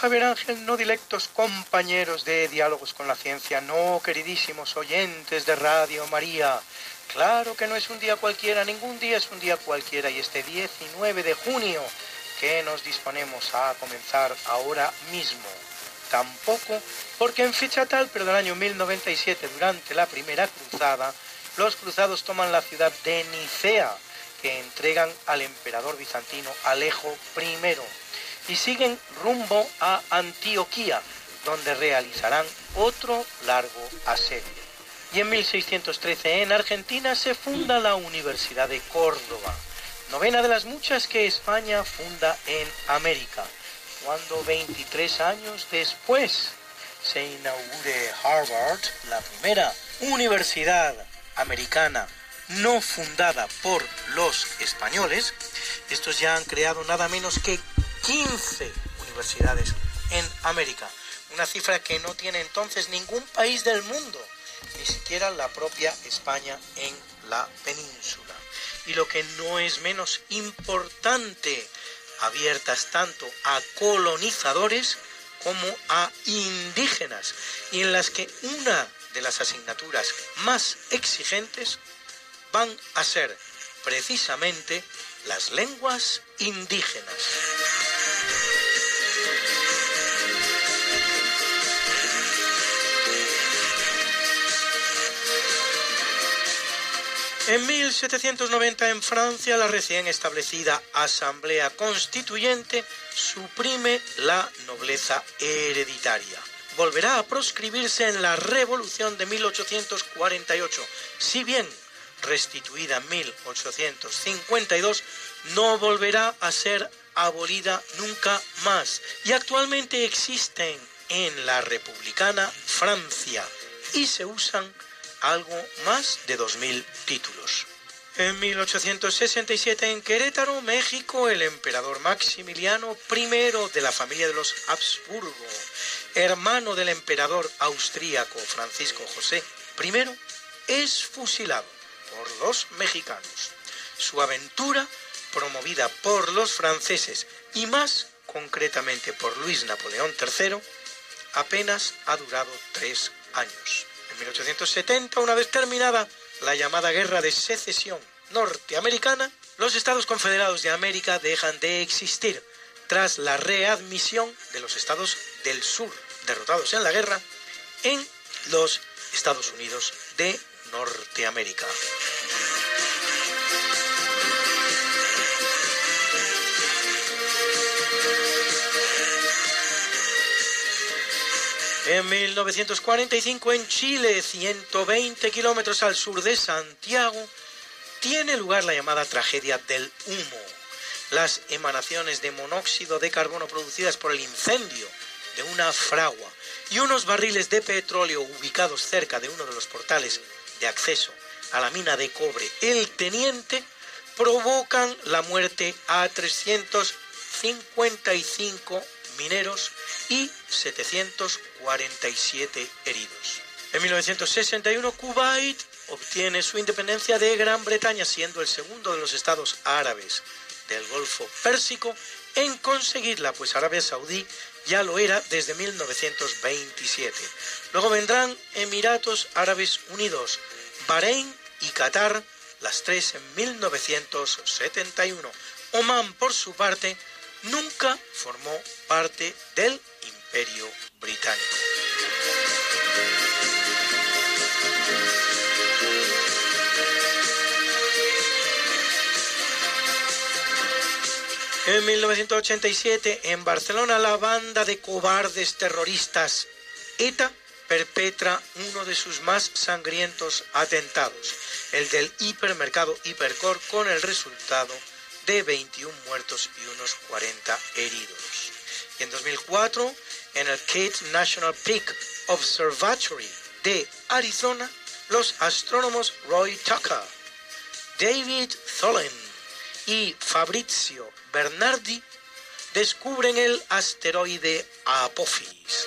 Javier Ángel, no directos compañeros de Diálogos con la Ciencia, no, queridísimos oyentes de Radio María. Claro que no es un día cualquiera, ningún día es un día cualquiera y este 19 de junio que nos disponemos a comenzar ahora mismo. Tampoco porque en fecha tal, pero del año 1097, durante la primera cruzada, los cruzados toman la ciudad de Nicea, que entregan al emperador bizantino Alejo I y siguen rumbo a Antioquía, donde realizarán otro largo asedio. Y en 1613 en Argentina se funda la Universidad de Córdoba, novena de las muchas que España funda en América, cuando 23 años después se inaugure Harvard, la primera universidad americana no fundada por los españoles, estos ya han creado nada menos que 15 universidades en América. Una cifra que no tiene entonces ningún país del mundo, ni siquiera la propia España en la península. Y lo que no es menos importante, abiertas tanto a colonizadores como a indígenas, y en las que una de las asignaturas más exigentes van a ser precisamente las lenguas indígenas. En 1790 en Francia la recién establecida Asamblea Constituyente suprime la nobleza hereditaria. Volverá a proscribirse en la Revolución de 1848, si bien restituida en 1852, no volverá a ser abolida nunca más y actualmente existen en la republicana Francia y se usan algo más de 2.000 títulos. En 1867 en Querétaro, México, el emperador Maximiliano I de la familia de los Habsburgo, hermano del emperador austríaco Francisco José I, es fusilado por los mexicanos. Su aventura, promovida por los franceses y más concretamente por Luis Napoleón III, apenas ha durado tres años. En 1870, una vez terminada la llamada Guerra de Secesión norteamericana, los Estados Confederados de América dejan de existir tras la readmisión de los Estados del Sur, derrotados en la guerra, en los Estados Unidos de Norteamérica. En 1945 en Chile, 120 kilómetros al sur de Santiago, tiene lugar la llamada tragedia del humo. Las emanaciones de monóxido de carbono producidas por el incendio de una fragua y unos barriles de petróleo ubicados cerca de uno de los portales de acceso a la mina de cobre El Teniente provocan la muerte a 355 mineros y 747 heridos. En 1961 Kuwait obtiene su independencia de Gran Bretaña siendo el segundo de los estados árabes del Golfo Pérsico en conseguirla, pues Arabia Saudí ya lo era desde 1927. Luego vendrán Emiratos Árabes Unidos, Bahrein y Qatar, las tres en 1971. Oman, por su parte, nunca formó parte del Imperio Británico. En 1987, en Barcelona, la banda de cobardes terroristas ETA perpetra uno de sus más sangrientos atentados, el del hipermercado Hipercor, con el resultado de 21 muertos y unos 40 heridos. Y en 2004, en el Kate National Peak Observatory de Arizona, los astrónomos Roy Tucker, David Tholen y Fabrizio Bernardi descubren el asteroide Apophis.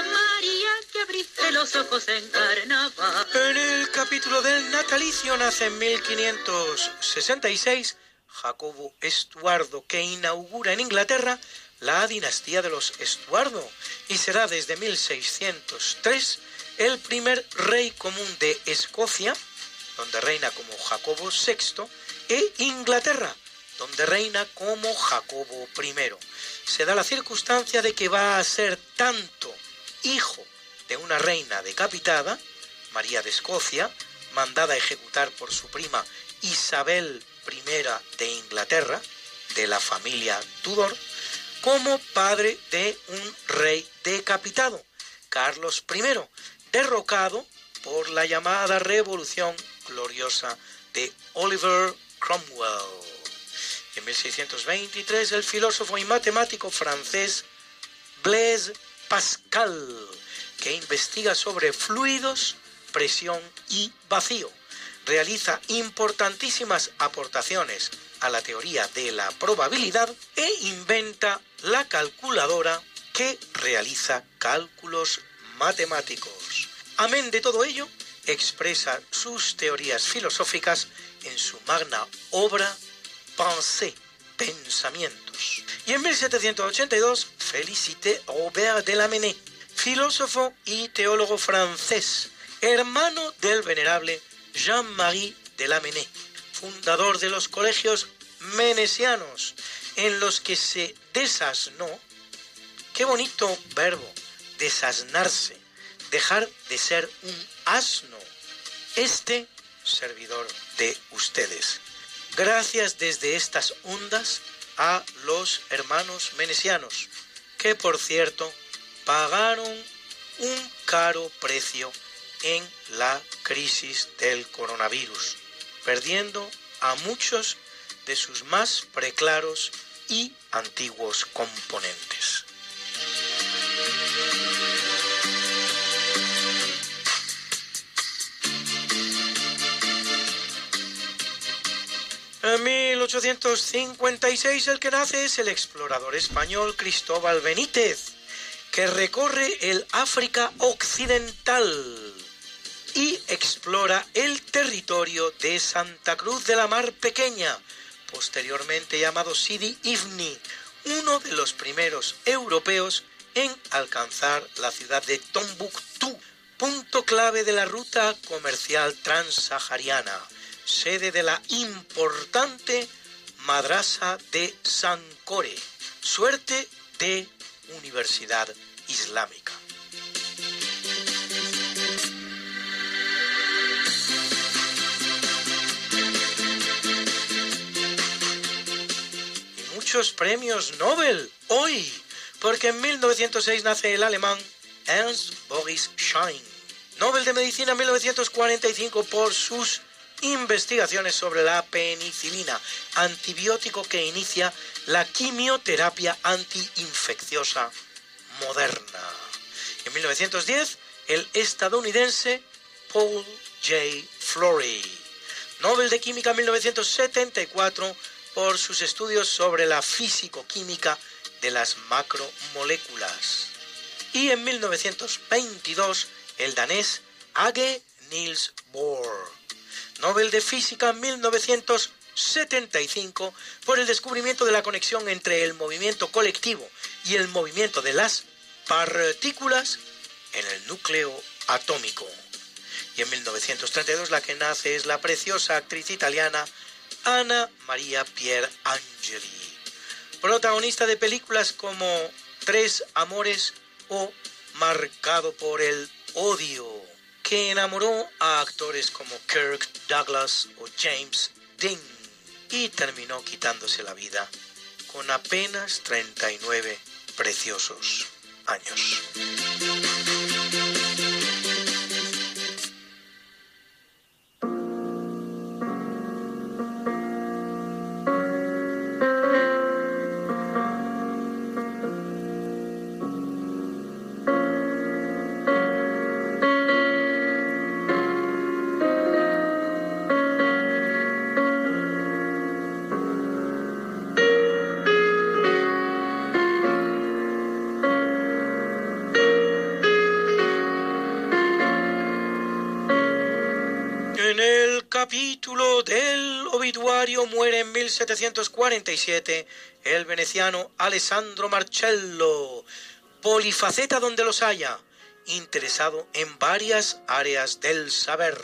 abriste los ojos en. En el capítulo del natalicio nace en 1566 Jacobo Estuardo, que inaugura en Inglaterra la dinastía de los Estuardo y será desde 1603 el primer rey común de Escocia, donde reina como Jacobo VI, e Inglaterra, donde reina como Jacobo I. Se da la circunstancia de que va a ser tanto hijo de una reina decapitada, María de Escocia, mandada a ejecutar por su prima Isabel I de Inglaterra, de la familia Tudor, como padre de un rey decapitado, Carlos I, derrocado por la llamada Revolución Gloriosa de Oliver Cromwell. En 1623 el filósofo y matemático francés Blaise Pascal, que investiga sobre fluidos, presión y vacío, realiza importantísimas aportaciones a la teoría de la probabilidad e inventa la calculadora que realiza cálculos matemáticos. Amén de todo ello, expresa sus teorías filosóficas en su magna obra Pensée, Pensamientos. Y en 1782, Félicité Robert de Lamennais, filósofo y teólogo francés, hermano del venerable Jean-Marie de Lamennais, fundador de los colegios menesianos, en los que se desasnó, qué bonito verbo, desasnarse, dejar de ser un asno, este servidor de ustedes. Gracias desde estas ondas a los hermanos menesianos, que por cierto pagaron un caro precio en la crisis del coronavirus, perdiendo a muchos de sus más preclaros y antiguos componentes. En 1856 el que nace es el explorador español Cristóbal Benítez, que recorre el África Occidental y explora el territorio de Santa Cruz de la Mar Pequeña, posteriormente llamado Sidi Ifni, uno de los primeros europeos en alcanzar la ciudad de Tombuctú, punto clave de la ruta comercial transsahariana sede de la importante Madrasa de Sankore, suerte de Universidad Islámica. Y muchos premios Nobel hoy, porque en 1906 nace el alemán Ernst Boris Schein, Nobel de Medicina en 1945 por sus investigaciones sobre la penicilina, antibiótico que inicia la quimioterapia antiinfecciosa moderna. En 1910, el estadounidense Paul J. Flory, Nobel de Química en 1974 por sus estudios sobre la físico-química de las macromoléculas. Y en 1922, el danés Age Niels Bohr Nobel de Física en 1975 por el descubrimiento de la conexión entre el movimiento colectivo y el movimiento de las partículas en el núcleo atómico. Y en 1932 la que nace es la preciosa actriz italiana Ana María Pier Angeli, protagonista de películas como Tres Amores o Marcado por el Odio que enamoró a actores como Kirk Douglas o James Dean y terminó quitándose la vida con apenas 39 preciosos años. 1747 el veneciano Alessandro Marcello, polifaceta donde los haya, interesado en varias áreas del saber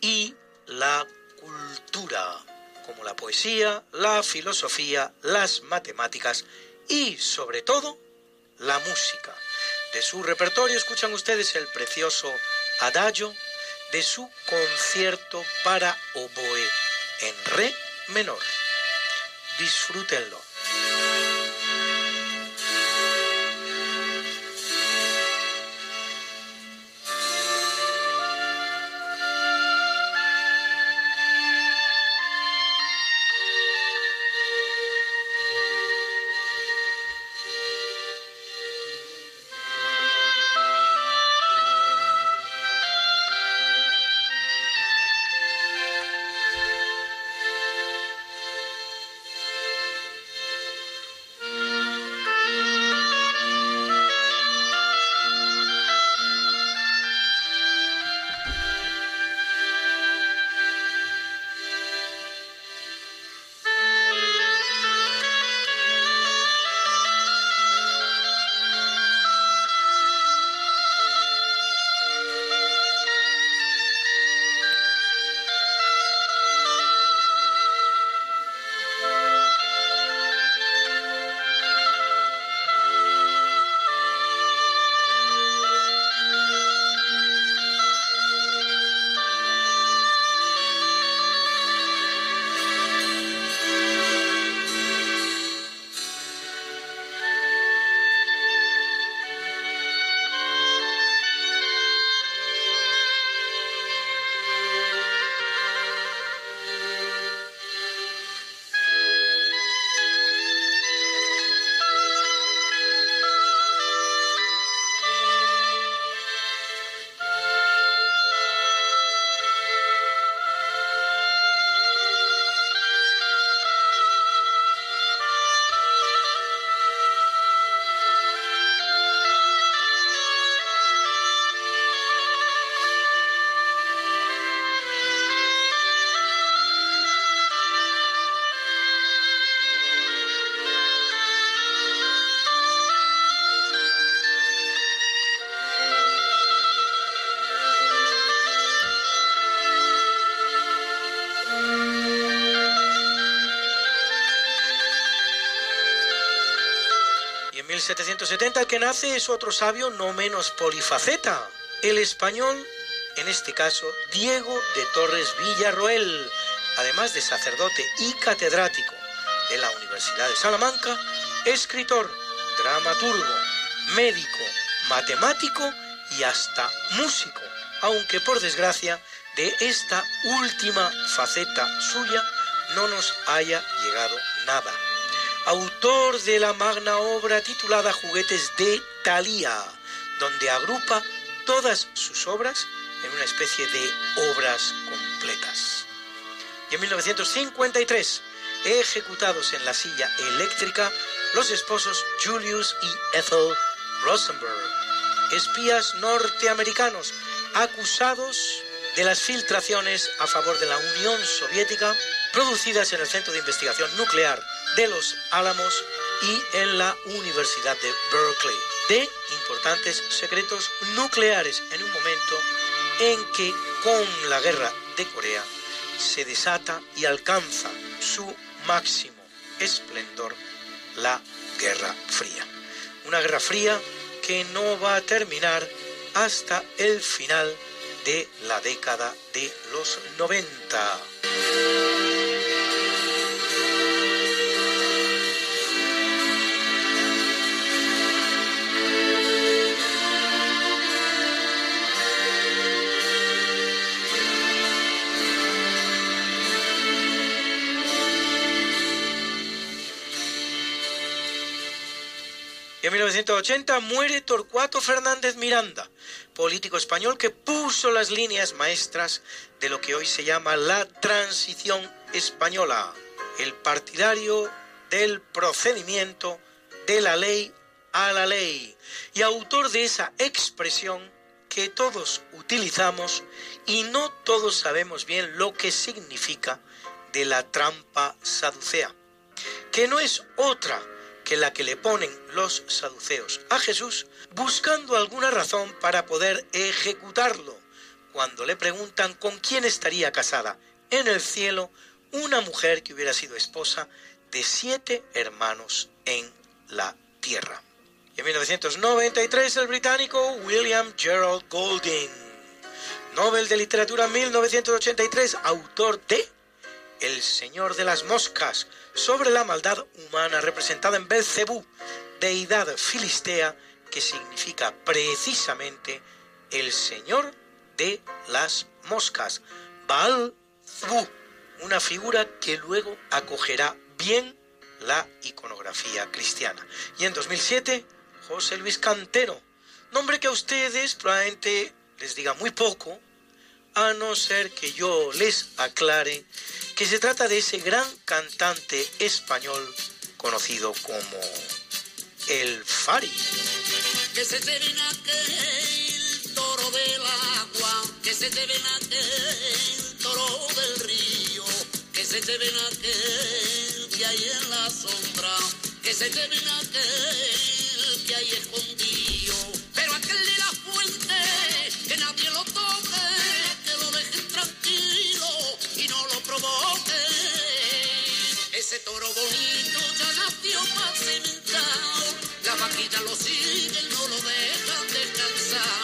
y la cultura, como la poesía, la filosofía, las matemáticas y, sobre todo, la música. De su repertorio escuchan ustedes el precioso Adagio de su concierto para oboe en re menor. Disfrútenlo. 1770 el que nace es otro sabio no menos polifaceta, el español, en este caso, Diego de Torres Villarroel, además de sacerdote y catedrático de la Universidad de Salamanca, escritor, dramaturgo, médico, matemático y hasta músico, aunque por desgracia de esta última faceta suya no nos haya llegado nada. Autor de la magna obra titulada Juguetes de Thalía, donde agrupa todas sus obras en una especie de obras completas. Y en 1953, ejecutados en la silla eléctrica, los esposos Julius y Ethel Rosenberg, espías norteamericanos acusados de las filtraciones a favor de la Unión Soviética producidas en el Centro de Investigación Nuclear de los Álamos y en la Universidad de Berkeley, de importantes secretos nucleares en un momento en que con la guerra de Corea se desata y alcanza su máximo esplendor la Guerra Fría. Una Guerra Fría que no va a terminar hasta el final de la década de los 90. Y en 1980 muere Torcuato Fernández Miranda, político español que puso las líneas maestras de lo que hoy se llama la transición española, el partidario del procedimiento de la ley a la ley y autor de esa expresión que todos utilizamos y no todos sabemos bien lo que significa de la trampa saducea, que no es otra que la que le ponen los saduceos a Jesús buscando alguna razón para poder ejecutarlo, cuando le preguntan con quién estaría casada en el cielo una mujer que hubiera sido esposa de siete hermanos en la tierra. Y en 1993 el británico William Gerald Golding, Nobel de Literatura 1983, autor de El Señor de las Moscas, sobre la maldad humana representada en Belcebú, deidad filistea que significa precisamente el Señor de las moscas, Baal Zbu, una figura que luego acogerá bien la iconografía cristiana. Y en 2007, José Luis Cantero, nombre que a ustedes probablemente les diga muy poco, a no ser que yo les aclare que se trata de ese gran cantante español conocido como el Fari. Que se lleven aquel toro del agua, que se lleven aquel toro del río, que se lleven aquel que hay en la sombra, que se lleven aquel que hay escondido, Ese toro bonito ya nació para cementar, la vaquilla lo sigue y no lo dejan descansar.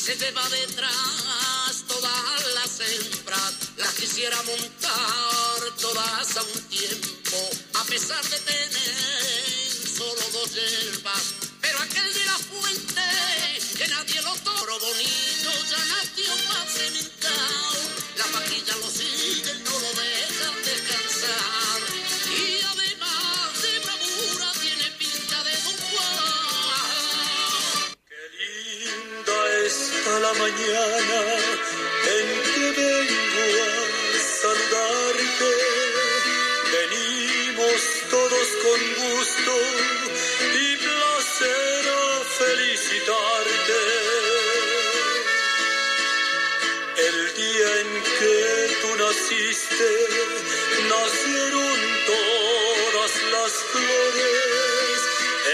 Se lleva detrás todas las hembras. Las quisiera montar todas a un tiempo, a pesar de tener solo dos hierbas. Pero aquel de la fuente, la mañana en que vengo a saludarte. Venimos todos con gusto y placer a felicitarte. El día en que tú naciste, nacieron todas las flores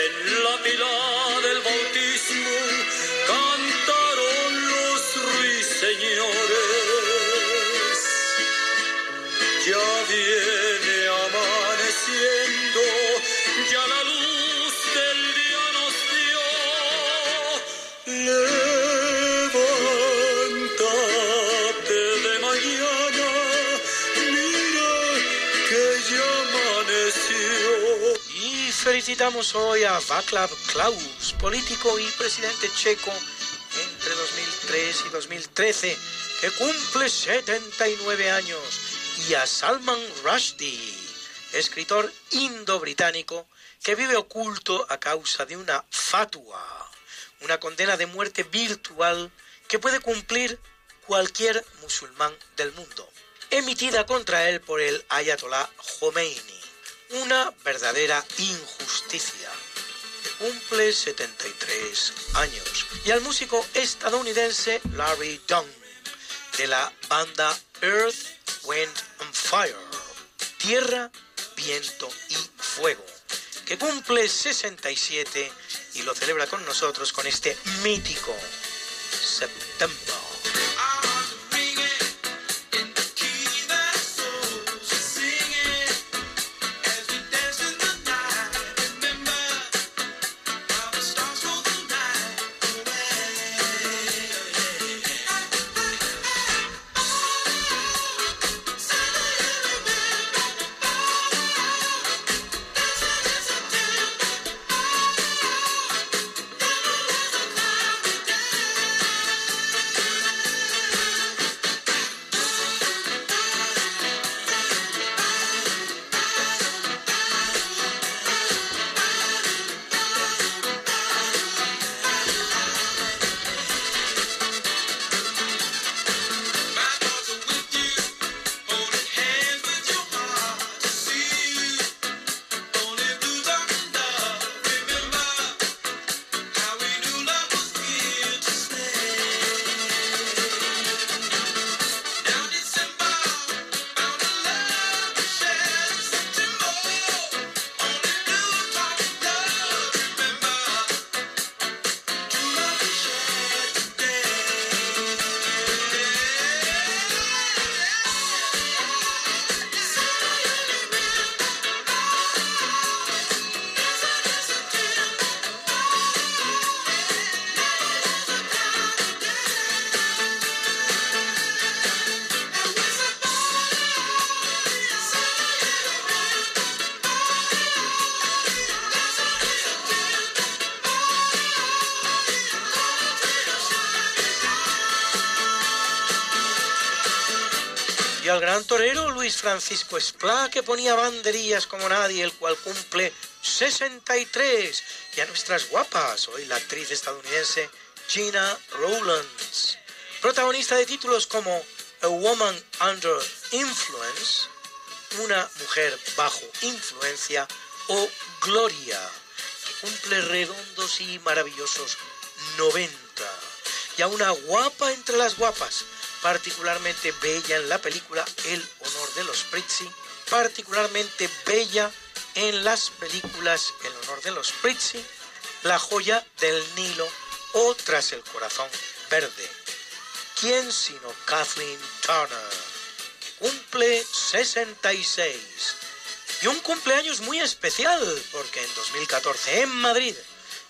en la pilar. Y felicitamos hoy a Václav Klaus, político y presidente checo entre 2003 y 2013, que cumple 79 años, y a Salman Rushdie, escritor indo-británico que vive oculto a causa de una fatua, una condena de muerte virtual que puede cumplir cualquier musulmán del mundo, emitida contra él por el Ayatollah Khomeini, una verdadera injusticia cumple 73 años, y al músico estadounidense Larry Dunn, de la banda Earth, Wind and Fire, Tierra, Viento y Fuego, que cumple 67 y lo celebra con nosotros con este mítico September. Al gran torero Luis Francisco Esplá, que ponía banderillas como nadie, el cual cumple 63. Y a nuestras guapas, hoy la actriz estadounidense Gina Rowlands, protagonista de títulos como A Woman Under Influence, una mujer bajo influencia, o Gloria, que cumple redondos y maravillosos 90. Y a una guapa entre las guapas, particularmente bella en la película El honor de los Prizzi, particularmente bella en las películas El honor de los Prizzi, La joya del Nilo o Tras el corazón verde. ¿Quién sino Kathleen Turner, cumple 66? Y un cumpleaños muy especial, porque en 2014 en Madrid,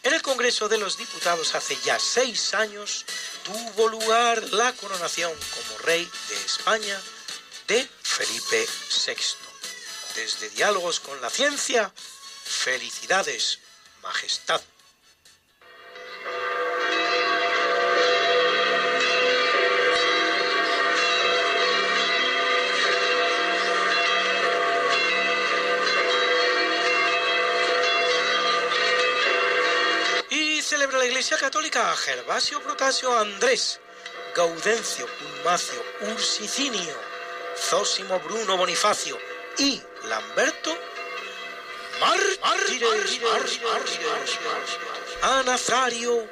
en el Congreso de los Diputados hace ya seis años, tuvo lugar la coronación como rey de España de Felipe VI. Desde Diálogos con la Ciencia, felicidades, Majestad. Celebra la Iglesia Católica a Gervasio Protasio Andrés, Gaudencio Pulmacio Ursicinio, Zósimo Bruno Bonifacio y Lamberto Mártires, a Nazario,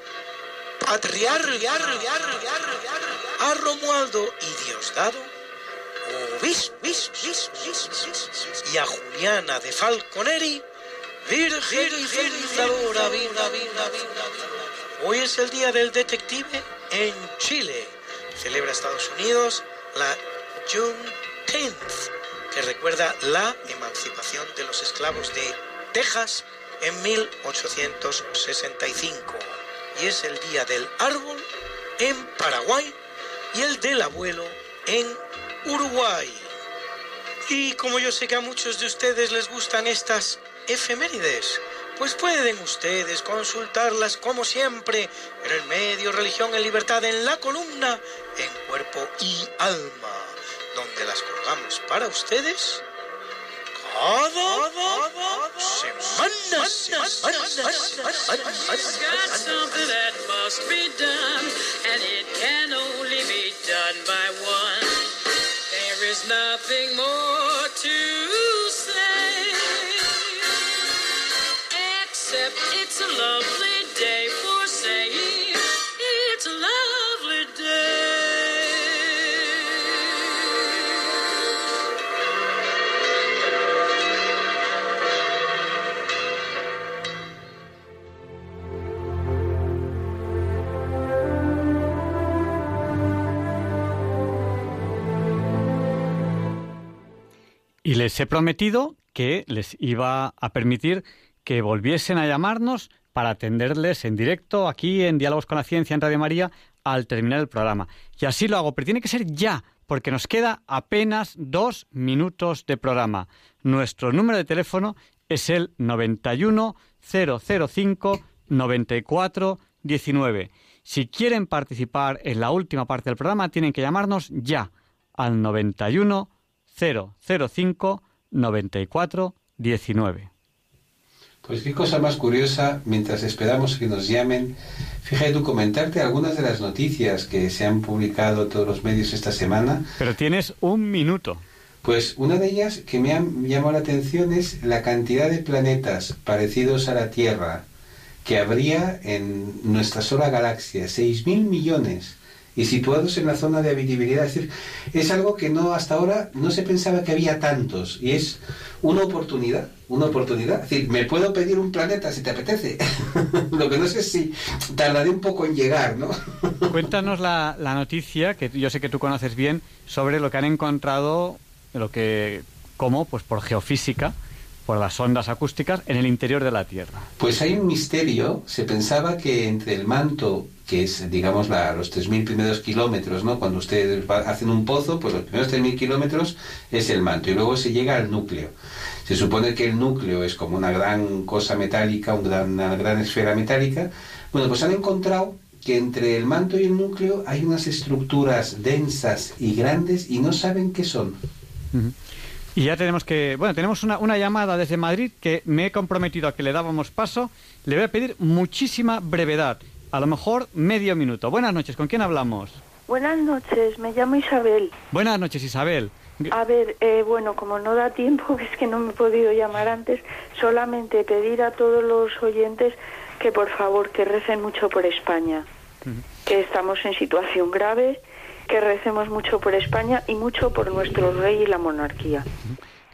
a Romualdo y Diosdado, y a Juliana de Falconeri, Virgen Hoy es el día del detective en Chile. Celebra Estados Unidos la Juneteenth, que recuerda la emancipación de los esclavos de Texas en 1865. Y es el día del árbol en Paraguay y el del abuelo en Uruguay. Y como yo sé que a muchos de ustedes les gustan estas efemérides, pues pueden ustedes consultarlas como siempre en el medio Religión en Libertad en la columna en cuerpo y alma, donde las colgamos para ustedes cada There's nothing more to except it's a lovely day for saying it's a lovely day. Y les he prometido que les iba a permitir que volviesen a llamarnos para atenderles en directo aquí en Diálogos con la Ciencia en Radio María al terminar el programa. Y así lo hago, pero tiene que ser ya, porque nos queda apenas dos minutos de programa. Nuestro número de teléfono es el 91 005 94 19. Si quieren participar en la última parte del programa, tienen que llamarnos ya al 91 005 94 19. Pues qué cosa más curiosa, mientras esperamos que nos llamen, fíjate tú comentarte algunas de las noticias que se han publicado todos los medios esta semana. Pero tienes un minuto. Pues una de ellas que me ha llamado la atención es la cantidad de planetas parecidos a la Tierra que habría en nuestra sola galaxia, 6.000 millones, y situados en la zona de habitabilidad. Es decir, es algo que no hasta ahora no se pensaba que había tantos, y es una oportunidad, una oportunidad. Es decir, me puedo pedir un planeta si te apetece. <laughs> Lo que no sé es si tardaré un poco en llegar, ¿no? <laughs> Cuéntanos la, la noticia, que yo sé que tú conoces bien, sobre lo que han encontrado, lo que, como, pues por geofísica, por las ondas acústicas en el interior de la Tierra. Pues hay un misterio. Se pensaba que entre el manto, que es, digamos, la, los 3.000 primeros kilómetros, ¿no? Cuando ustedes va- hacen un pozo, pues los primeros 3.000 kilómetros es el manto y luego se llega al núcleo. Se supone que el núcleo es como una gran cosa metálica, un gran- una gran esfera metálica. Bueno, pues han encontrado que entre el manto y el núcleo hay unas estructuras densas y grandes y no saben qué son. Y ya tenemos que, bueno, tenemos una, una llamada desde Madrid que me he comprometido a que le dábamos paso. Le voy a pedir muchísima brevedad, a lo mejor medio minuto. Buenas noches, ¿con quién hablamos? Buenas noches, me llamo Isabel. Buenas noches, Isabel. A ver, eh, bueno, como no da tiempo, <laughs> es que no me he podido llamar antes, solamente pedir a todos los oyentes que por favor que recen mucho por España, que estamos en situación grave, que recemos mucho por España y mucho por nuestro rey y la monarquía.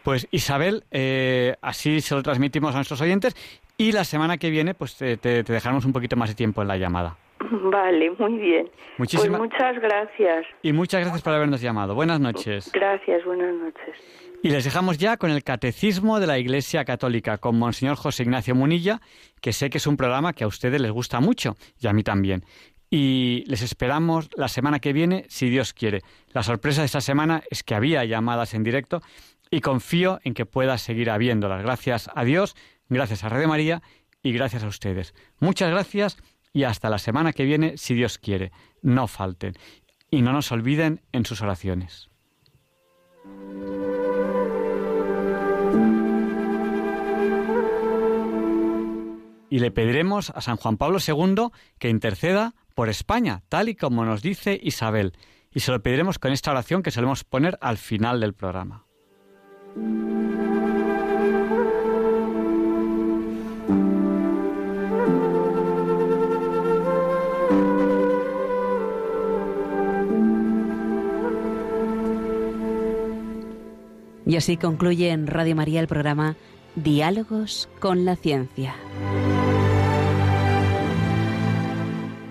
Pues Isabel, eh, así se lo transmitimos a nuestros oyentes y la semana que viene pues te, dejaremos un poquito más de tiempo en la llamada. Vale, muy bien. Muchísima- Pues muchas gracias. Y muchas gracias por habernos llamado. Buenas noches. Gracias, buenas noches. Y les dejamos ya con el Catecismo de la Iglesia Católica con Monseñor José Ignacio Munilla, que sé que es un programa que a ustedes les gusta mucho y a mí también. Y les esperamos la semana que viene, si Dios quiere. La sorpresa de esta semana es que había llamadas en directo y confío en que pueda seguir habiéndolas. Gracias a Dios, gracias a Radio María y gracias a ustedes. Muchas gracias y hasta la semana que viene, si Dios quiere. No falten y no nos olviden en sus oraciones. y le pediremos a San Juan Pablo II que interceda por España, tal y como nos dice Isabel. Y se lo pediremos con esta oración que solemos poner al final del programa. Y así concluye en Radio María el programa Diálogos con la Ciencia.